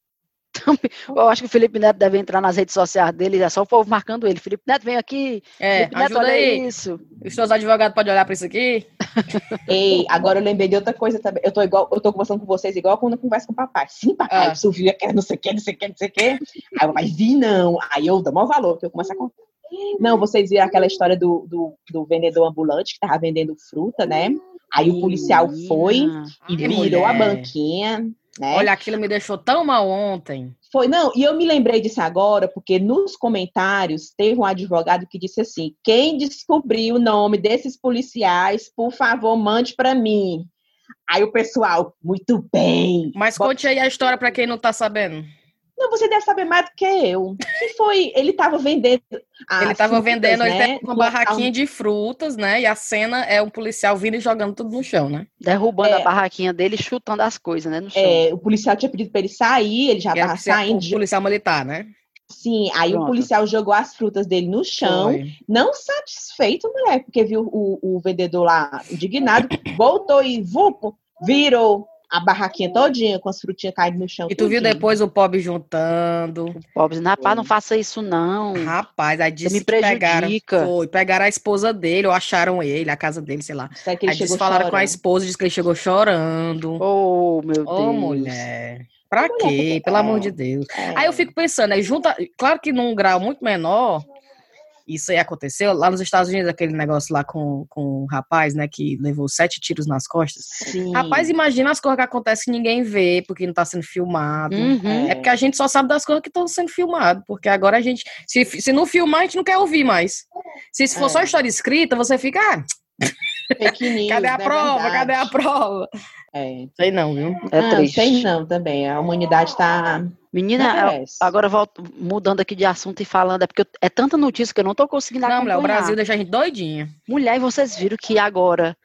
Eu acho que o Felipe Neto deve entrar nas redes sociais dele, é só o povo marcando ele. Felipe Neto, vem aqui. É, Felipe Neto, olha aí. isso. Os seus advogados podem olhar para isso aqui? Ei, agora eu lembrei de outra coisa também. Eu tô igual, eu tô conversando com vocês igual quando eu converso com o papai. Sim, papai, ah. você viu não sei o que, não sei o que, não sei o que. Aí eu, mas vi não. Aí eu dou maior valor, que eu começo a contar. Não, vocês viram aquela história do, do, do vendedor ambulante que tava vendendo fruta, né? Aí o policial foi e virou a banquinha, né? Olha, aquilo me deixou tão mal ontem. Foi, não, e eu me lembrei disso agora, porque nos comentários teve um advogado que disse assim: quem descobriu o nome desses policiais, por favor, mande para mim. Aí o pessoal, muito bem. Mas conte aí a história para quem não está sabendo. Não, você deve saber mais do que eu. Que foi? Ele estava vendendo. ele estava vendendo, né? ele uma barraquinha de frutas, né? E a cena é o policial vindo e jogando tudo no chão, né? Derrubando é, a barraquinha dele e chutando as coisas, né? No chão. É, o policial tinha pedido para ele sair, ele já estava saindo. O policial militar, né? Sim, aí Pronto. o policial jogou as frutas dele no chão, Foi. não satisfeito, mulher, porque viu o, o vendedor lá indignado, voltou e vupo, virou a barraquinha todinha com as frutinhas caindo no chão. E tu viu tudinho. depois o pobre juntando. Pobres, rapaz, não faça isso não. Rapaz, aí disse me que pegaram, foi, pegaram a esposa dele, ou acharam ele, a casa dele, sei lá. Que ele Aí disse, falaram com a chorando? esposa, disse que ele chegou chorando. Oh, meu Ô, Deus. mulher. Pra quê? Pelo amor é. de Deus. É. Aí eu fico pensando, aí junta, claro que num grau muito menor, isso aí aconteceu. Lá nos Estados Unidos, aquele negócio lá com, com o rapaz, né, que levou sete tiros nas costas. Sim. Rapaz, imagina as coisas que acontecem que ninguém vê, porque não tá sendo filmado. Uhum. É porque a gente só sabe das coisas que estão sendo filmadas, porque agora a gente, se, se não filmar, a gente não quer ouvir mais. Se isso for É. só história escrita, você fica, ah, Fake news, cadê a não é prova? verdade. Cadê a prova? É. Sei não, viu? É não, triste. sei não também. A humanidade tá. Menina, não agora volto, mudando aqui de assunto e falando, é porque eu- é tanta notícia que eu não tô conseguindo Não, mulher, acompanhar. o Brasil deixa a gente doidinha. Mulher, e vocês viram que agora,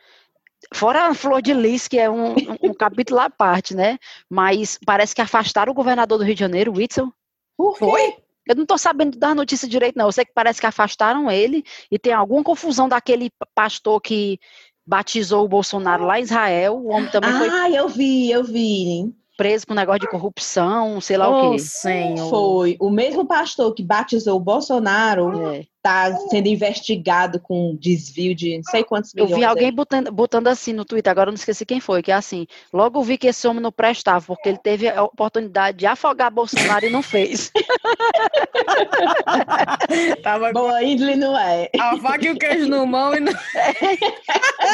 fora a Flor de Lis, que é um, um- capítulo à parte, né? Mas parece que afastaram o governador do Rio de Janeiro, o Whitson. Por quê? Foi? Eu não tô sabendo dar notícia direito, não. Eu sei que parece que afastaram ele e tem alguma confusão daquele pastor que batizou o Bolsonaro lá em Israel. O homem também foi Ah, eu vi, eu vi. preso com negócio de corrupção, sei lá Ô, o quê. senhor. Foi. O mesmo pastor que batizou o Bolsonaro É. tá sendo investigado com desvio de não sei quantos Eu milhões. vi alguém aí. botando, botando assim no Twitter, agora eu não esqueci quem foi, que é assim, logo vi que esse homem não prestava, porque ele teve a oportunidade de afogar Bolsonaro e não fez. Tava com Boa índole não é. a e o queijo no mão e não...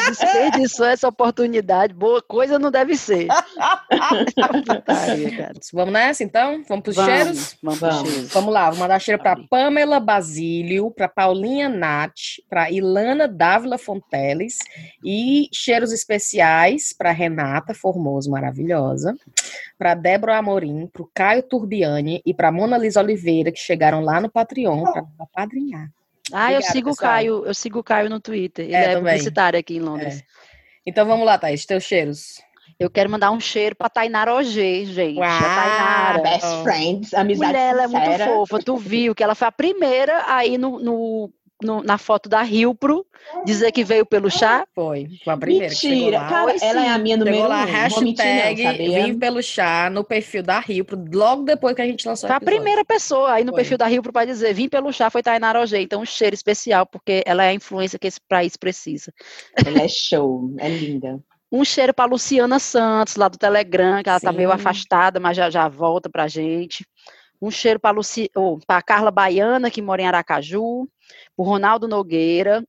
Desperdiçou essa oportunidade, boa coisa não deve ser. Putaria. Vamos nessa, então? Vamos pros Vamos, cheiros? Vamos, pros Vamos. cheiros. Vamos lá, vou mandar cheiro para. Pamela Basílio, para Paulinha Nath, para Ilana Dávila Fonteles e cheiros especiais para Renata Formoso, maravilhosa, para Débora Amorim, para o Caio Turbiani e para Mona Lisa Oliveira, que chegaram lá no Patreon para padrinhar. Ah, eu Obrigada, sigo o pessoal. Caio, eu sigo o Caio no Twitter. Ele É, é, publicitário aqui em Londres. Então vamos lá, Thaís, teus cheiros. Eu quero mandar um cheiro pra Tainara Ogê, gente. Uau, a Tainara. Best friends, amizade Mulher, ela é muito fofa. Tu viu que ela foi a primeira aí no, no- no- na foto da Rilpro dizer que veio pelo chá. Foi, foi a primeira que chegou Mentira, lá. cara, ela é a minha número Chegou lá, um. Não, hashtag? Vim pelo chá no perfil da Rio, logo depois que a gente lançou Foi a primeira pessoa aí no Foi. perfil da Rilpro para dizer vim pelo chá foi Tainara Ogê. Então um cheiro especial porque ela é a influência que esse país precisa. Ela é show, é linda. Um cheiro para Luciana Santos, lá do Telegram, que ela tá meio afastada, mas já, já volta pra gente. Um cheiro para Luci... oh, a Carla Baiana, que mora em Aracaju. O Ronaldo Nogueira.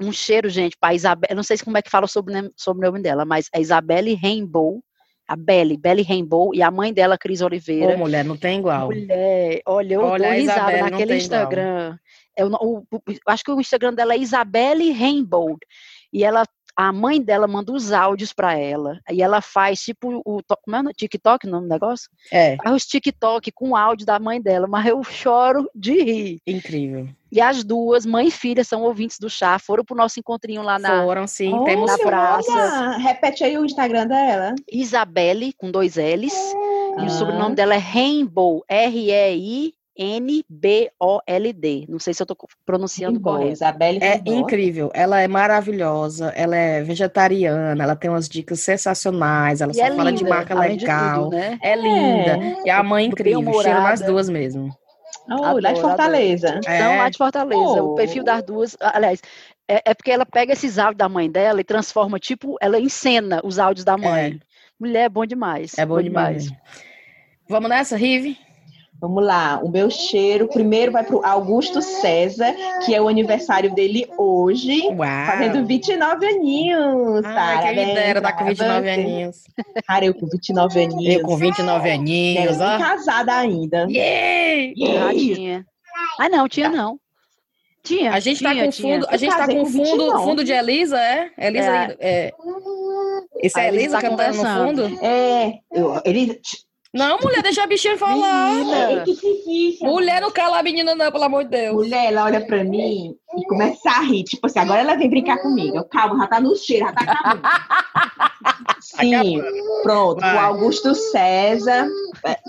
Um cheiro, gente, para Isabel. Não sei se como é que fala sobre o sobrenome dela, mas é Isabelle Rainbow. A Belly, Belly Rainbow. E a mãe dela, Cris Oliveira. Ô, mulher, não tem igual. Mulher, olha, eu Olha, dou a risada Isabelle não naquele. Instagram. Eu, não- o- o- acho que o Instagram dela é Isabelle Rainbow. E ela, a mãe dela manda os áudios pra ela. E ela faz tipo o como é o? TikTok, o nome do negócio? É, Faz os TikTok com o áudio da mãe dela, mas eu choro de rir. incrível. E as duas, mãe e filha, são ouvintes do chá, foram pro nosso encontrinho lá na Foram, sim, Olha, temos na praça. olha, Repete aí o Instagram dela. Isabelle, com dois L's. E Ah. o sobrenome dela é Rainbow, R-E-I-N-B-O-L-D. Não sei se eu tô pronunciando Boa, correto. Isabelle É incrível, ela é maravilhosa, ela é vegetariana, ela tem umas dicas sensacionais, ela E só é fala de linda, marca além de legal. tudo, né? É linda. E a mãe incrível, cheiro nas duas mesmo. Oh, lá de Adoro, Fortaleza. São É. lá de Fortaleza. Oh. O perfil das duas, aliás, é, é porque ela pega esses áudios da mãe dela e transforma, tipo, ela encena os áudios da mãe. Mulher é bom demais. É bom demais. Vamos nessa, Rive? Vamos lá, o meu cheiro primeiro vai pro Augusto César, que é o aniversário dele hoje, Uau! fazendo 29 aninhos. Me Parabéns dera tá com pra 29 você. aninhos. Cara, eu com 29 aninhos. Eu com 29 Não, aninhos, ó. casada ainda. Yeah! Ah, tinha. Ah, não, tinha não. Tinha. A gente tá tinha, com tinha. fundo, a gente tá com com fundo, 29. fundo de Elisa, é? Elisa, É. é. Isso é A Elisa Elisa tá cantando no fundo? É, eu, ele. Não, mulher, deixa a bichinha falar. Menina. Mulher, não cala a menina, não, pelo amor de Deus. Mulher, ela olha pra mim e começa a rir. Tipo assim, agora ela vem brincar comigo. Eu, calma, já tá no cheiro, já tá acabando. Sim, pronto. Vai. O Augusto César,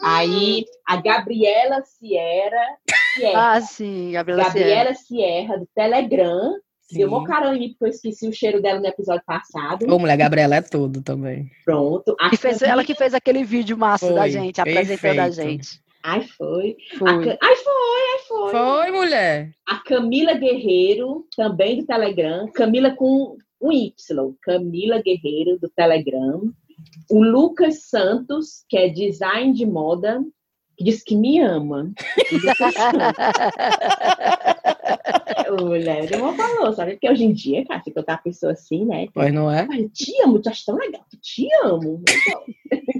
Aí a Gabriela Sierra, Sierra Ah, sim, Gabriela Sierra. Gabriela Sierra, do Telegram. Sim. Deu uma caramba em mim, porque eu esqueci o cheiro dela no episódio passado. Ô, mulher, Gabriela é tudo também. Pronto. A Que fez, Camila- ela que fez aquele vídeo massa da Foi, gente, apresentando a perfeito. gente. Ai, foi. A Foi. Ca- Ai, foi, ai, foi. Foi, mulher. A Camila Guerreiro, também do Telegram. Camila com um Y. Camila Guerreiro, do Telegram. O Lucas Santos, que é design de moda, que diz que me ama. O deu uma falou, sabe? Porque hoje em dia, cara, se contar a pessoa assim, né? Pois não é? Ai, te amo, tu acha tão legal, tu te amo. Então.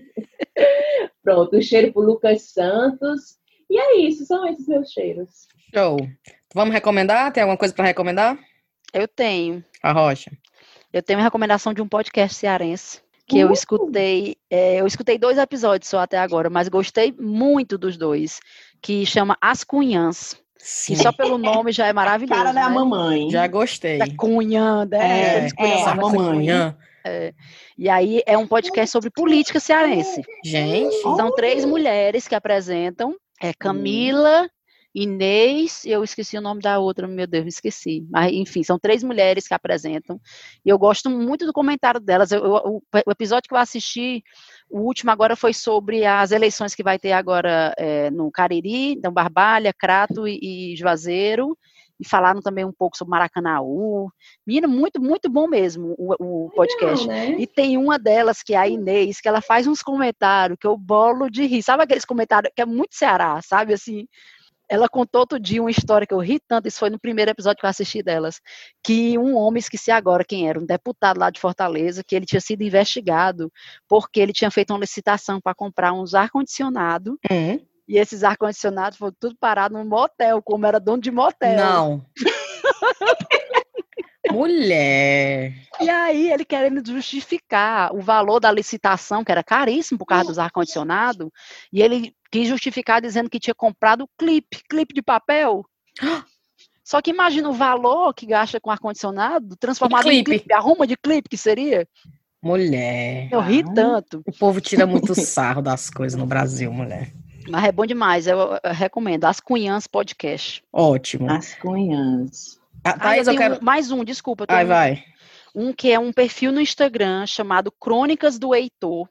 Pronto, o cheiro pro Lucas Santos. E é isso, são esses meus cheiros. Show. Vamos recomendar? Tem alguma coisa pra recomendar? Eu tenho. A Rocha. Eu tenho uma recomendação de um podcast cearense que eu Uh! escutei. é, eu escutei dois episódios só até agora, mas gostei muito dos dois, que chama As Cunhãs. Sim. E só pelo nome já é maravilhoso. Cara da né? mamãe. Já gostei. Da Cunhã, né? É, é, a mamãe. Cunhã. E aí é um podcast sobre política cearense. Gente, São três mulheres que apresentam. É Camila, Inês, eu esqueci o nome da outra, meu Deus, esqueci. Mas, enfim, são três mulheres que apresentam. E eu gosto muito do comentário delas. Eu- eu- o, o episódio que eu assisti, o último agora foi sobre as eleições que vai ter agora é, no Cariri, então Barbalha, Crato e, e Juazeiro. E falaram também um pouco sobre Maracanaú. Menina, muito, muito bom mesmo o, o podcast. Não, né? E tem uma delas, que é a Inês, que ela faz uns comentários que eu bolo de rir. Sabe aqueles comentários que é muito Ceará, sabe? Assim, ela contou outro dia uma história que eu ri tanto, isso foi no primeiro episódio que eu assisti delas, que um homem, esqueci agora quem era, um deputado lá de Fortaleza, que ele tinha sido investigado porque ele tinha feito uma licitação para comprar uns ar-condicionado hum, e esses ar-condicionados foram tudo parado num motel, como era dono de motel. não. mulher. E aí, ele querendo justificar o valor da licitação, que era caríssimo por causa dos ar-condicionado, e ele quis justificar dizendo que tinha comprado clipe, clipe de papel. Só que imagina o valor que gasta com ar-condicionado, transformado em clipe. clipe, arruma de clipe que seria. Mulher. Eu ri tanto, O povo tira muito sarro das coisas no Brasil, mulher. mas é bom demais, eu, eu recomendo. As Cunhãs Podcast. Ótimo. As cunhas. Ah, Ah, eu Thaís, eu tenho quero. um- mais um, desculpa. eu tenho Ai, um- vai. Um que é um perfil no Instagram chamado Crônicas do Heitor.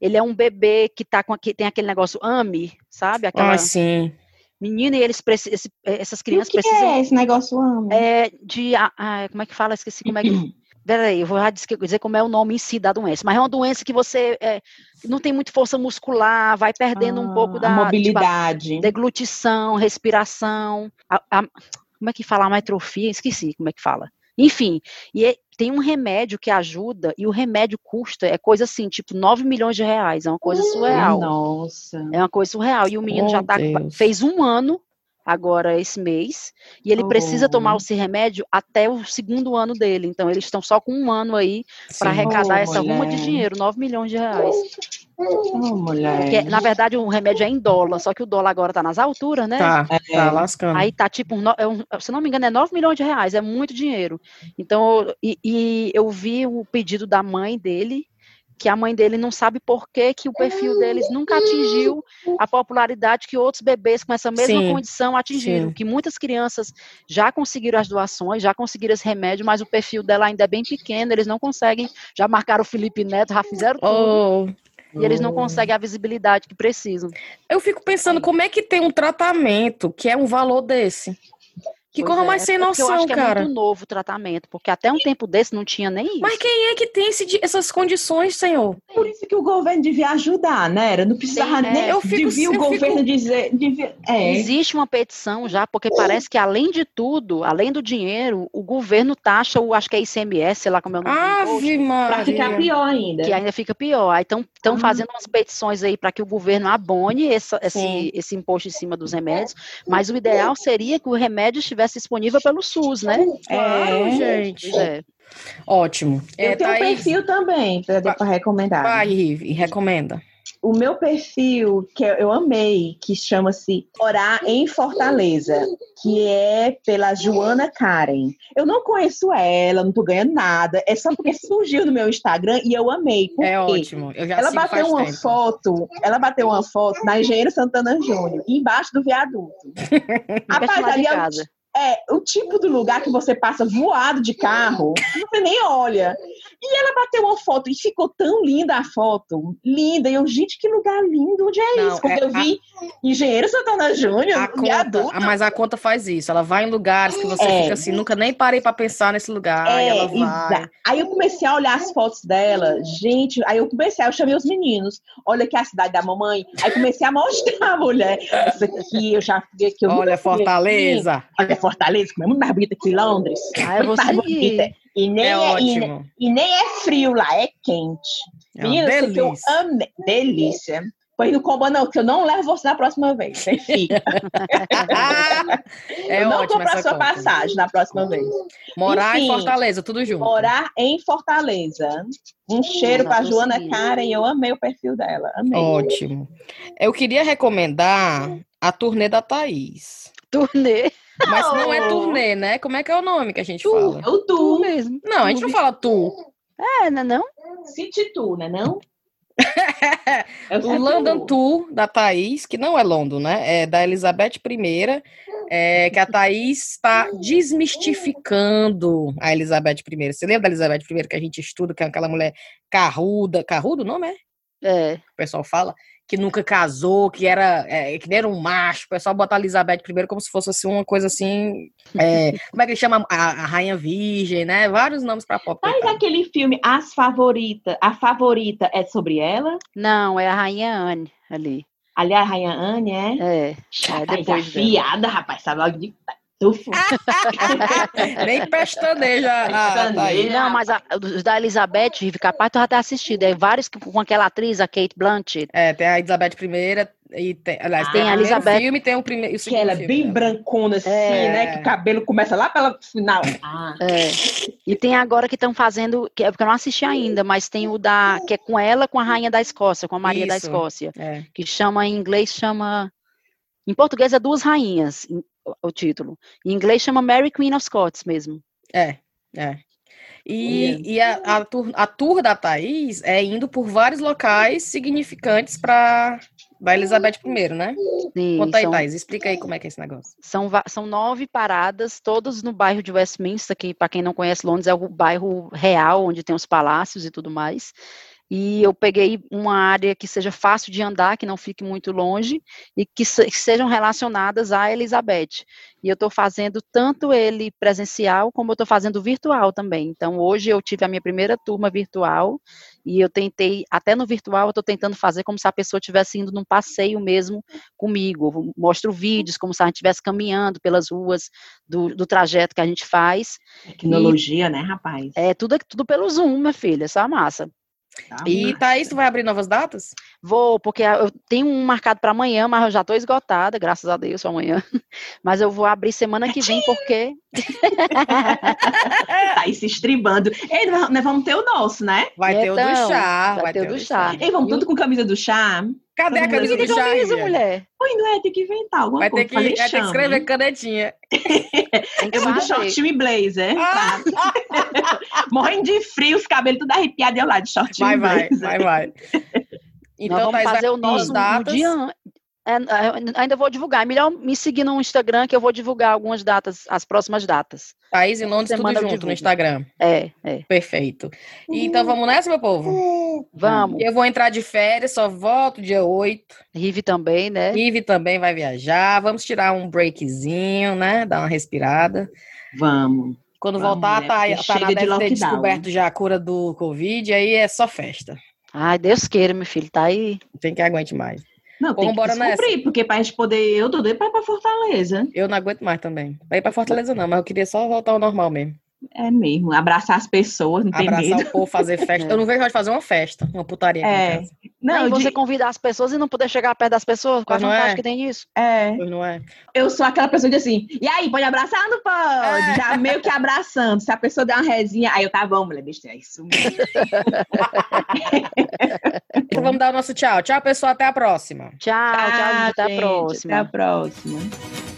Ele é um bebê que tá com aqui, tem aquele negócio AMI, sabe? Aquela Ah, sim. menina e eles precisam, esse- essas E o crianças que precisam é esse negócio amo? é, de, ah, ah, como é que fala? Esqueci como é que. Peraí, eu vou já dizer, como é o nome em si da doença, mas é uma doença que você é, não tem muito força muscular, vai perdendo um pouco Ah, da a tipo, mobilidade. deglutição, respiração, a- a- como é que fala? A? Esqueci como é que fala. Enfim, e é- tem um remédio que ajuda, e o remédio custa, é coisa assim, tipo 9 milhões de reais, é uma coisa surreal. Nossa. É uma coisa surreal. E o menino Oh, já tá, fez um ano agora esse mês, e ele precisa Oh. tomar esse remédio até o segundo ano dele. Então, eles estão só com um ano aí para arrecadar Oh, essa ruma de mulher. dinheiro, 9 milhões de reais. Oh, mulher. Porque, na verdade, o remédio é em dólar, só que o dólar agora tá nas alturas, né? Tá, É. tá lascando. Aí tá tipo, um no- é um- se não me engano, é 9 milhões de reais, é muito dinheiro. Então, e, e eu vi o pedido da mãe dele, que a mãe dele não sabe por que, que o perfil deles nunca atingiu a popularidade que outros bebês com essa mesma Sim, condição atingiram. sim. Que muitas crianças já conseguiram as doações, já conseguiram esse remédio, mas o perfil dela ainda é bem pequeno, eles não conseguem. Já marcaram o Felipe Neto, já fizeram tudo. Oh, E eles não conseguem a visibilidade que precisam. eu fico pensando como é que tem um tratamento que é um valor desse. Que Pois corra é, mais sem é Eu noção, acho que é cara. muito novo o tratamento, porque até um tempo desse não tinha nem isso. Mas quem é que tem esse essas condições, senhor? Por isso que o governo devia ajudar, né? Era, Não precisava Sim, é. nem. Eu fico- devia o eu governo fico- dizer. Devia, é. Existe uma petição já, porque parece que além de tudo, além do dinheiro, o governo taxa o, acho que é ICMS, sei lá como é o nome Ave Pra ficar Maria. pior ainda. que ainda fica pior. Aí estão Ah. fazendo umas petições aí para que o governo abone essa- esse, esse imposto em cima dos remédios, mas o ideal seria que o remédio estivesse disponível pelo SUS, né? Claro, É. gente. É. Ótimo. Eu É, tenho um Thaís, perfil também para recomendar. vai, Rive, e recomenda. o meu perfil, que eu amei, que chama-se Orar em Fortaleza, que é pela Joana Karen. Eu não conheço ela, não tô ganhando nada, é só porque surgiu no meu Instagram e eu amei. É ótimo. Eu já ela bateu uma tempo. foto, ela bateu uma foto na Engenheiro Santana Júnior, embaixo do viaduto. Rapaz, ali é, é o tipo do lugar que você passa voado de carro, você nem olha. E ela bateu uma foto e ficou tão linda a foto. Linda. E eu, gente, que lugar lindo. Onde é Não, isso? Quando é eu vi Engenheiro Santana Júnior, A conta, mas a conta faz isso. Ela vai em lugares que você É. fica assim, nunca nem parei pra pensar nesse lugar. É, ela vai. Aí eu comecei a olhar as fotos dela, gente. Aí eu comecei, eu chamei os meninos. Olha aqui a cidade da mamãe. Aí comecei a mostrar a mulher. Essa aqui, eu já fiquei aqui. Olha, aqui. Fortaleza. Olha, Fortaleza, como é muito mais bonita que Londres. Ah, eu vou muito mais bonita. E nem É é, e, ótimo. e nem é frio lá, é quente. É Menina, que eu delícia. amei. Delícia. Pois não comba não, que eu não levo você na próxima vez. Você fica. é eu não compro a sua conta. passagem na próxima vez. Morar em Enfim, Fortaleza, tudo junto. Morar em Fortaleza. Um cheiro tô Joana. Karen. Eu amei o perfil dela. Amei. Ótimo. Eu queria recomendar a turnê da Thaís. Turnê. Mas não é turnê, né? Como é que é o nome que a gente Tu, fala? o Tu tu. mesmo. Não, a gente não fala tu. É, não é não? City tu, né não? Eu O London tu. Tour da Thaís, que não é London, né? É da Elizabeth I, é, que a Thaís está desmistificando a Elizabeth I. Você lembra da Elizabeth I que a gente estuda, que é aquela mulher carruda, carrudo o nome é? É. O pessoal fala, que nunca casou, que era, é, que nem era um macho. O pessoal bota a Elizabeth I como se fosse assim, uma coisa assim. é, como é que ele chama? A, a Rainha Virgem, né? Vários nomes pra pop. Mas aquele filme As Favorita, a favorita é sobre ela? Não, é a Rainha Anne ali. Aliás, a Rainha Anne é. É. É Rapaz, depois afiada, rapaz, sabe logo de tufo. Nem pestaneja a, a Pestaneja. Não, mas a- os da Elizabeth, Vivi, capaz tu já ter assistido. É vários que- com aquela atriz, a Kate Blanchett. É, tem a Elizabeth I e tem, aliás, Ah, tem a Elizabeth- filme e tem o primeiro o Que ela é filme bem brancona assim, É. né? Que o cabelo começa lá pela final. Ah, É. E tem agora que estão fazendo, que é porque eu não assisti ainda, mas tem o da que é com ela, com a rainha da Escócia, com a Maria da Isso. Escócia, É. que chama em inglês chama em português é duas rainhas o título. Em inglês chama Mary Queen of Scots mesmo. É, é. E, e a, a, tour, a tour da Thaís é indo por vários locais significantes para da Elizabeth I, né? Sim, Conta aí, são, Thaís, explica aí como é que é esse negócio. são, são nove paradas, todas no bairro de Westminster, que para quem não conhece Londres é o bairro real, onde tem os palácios e tudo mais. E eu peguei uma área que seja fácil de andar, que não fique muito longe e que, se- que sejam relacionadas à Elizabeth. E eu estou fazendo tanto ele presencial como eu estou fazendo virtual também. Então hoje eu tive a minha primeira turma virtual e eu tentei, até no virtual eu estou tentando fazer como se a pessoa estivesse indo num passeio mesmo comigo. Eu Mostro vídeos como se a gente estivesse caminhando pelas ruas do, do trajeto que a gente faz. tecnologia, né, rapaz? É tudo, tudo pelo Zoom, minha filha, essa massa. Tá E. Thaís, tu vai abrir novas datas? Vou, porque eu tenho um marcado para amanhã, mas eu já estou esgotada, graças a Deus, amanhã. Mas eu vou abrir semana que vem, porque Tá aí se estribando. Ei, nós vamos ter o nosso, né? Vai ter o do Então, chá. vai ter o do chá. Ei, vamos E o- tudo com camisa do chá? Cadê a camisa do camisa, Ria? mulher. Oi, não é? Tem que inventar alguma Vai ter, coisa. que, Falei, vai ter que escrever canetinha. Eu vou de shortinho e blazer. Ah! tá? Morrendo de frio, os cabelos tudo arrepiados e eu lá de shortinho Vai, e vai, blazer. vai, vai. Então, Nós vamos vai fazer o nosso no datas. dia. É, é, ainda vou divulgar. É melhor me seguir no Instagram que eu vou divulgar algumas datas, as próximas datas. Thaís e Londres, tudo Semana eu junto no. Instagram. É, é. Perfeito. Então vamos nessa, meu povo? Vamos. Eu vou entrar de férias, só volto dia 8. Rive também, né? Ive também vai viajar. Vamos tirar um breakzinho, né? Dar uma respirada. Vamos. Quando Vamos, voltar, né? tá, Porque tá na de deve ter lockdown. descoberto já a cura do Covid, aí é só festa. Ai, Deus queira, meu filho, tá aí. Tem que aguente mais. Não, tem Vambora que descobrir, porque pra gente poder... Eu tô doido pra ir pra Fortaleza. Eu não aguento mais também. Vai ir pra Fortaleza não, mas eu queria só voltar ao normal mesmo. É mesmo, abraçar as pessoas, não tem Abraçar medo. o povo, fazer festa. Eu não vejo a hora de fazer uma festa, uma putaria É. casa. Não, e você de- convidar as pessoas e não poder chegar perto das pessoas, qual a não vantagem é? que tem nisso? é, Pois não é? eu sou aquela pessoa de assim, e aí, pode abraçar ou não pode? É. Já meio que abraçando. Se a pessoa der uma resinha, aí eu tá bom, mulher, deixa é isso mesmo. Então vamos dar o nosso tchau. Tchau, pessoal. Até a próxima. Tchau, tchau, gente, até a próxima. Até a próxima.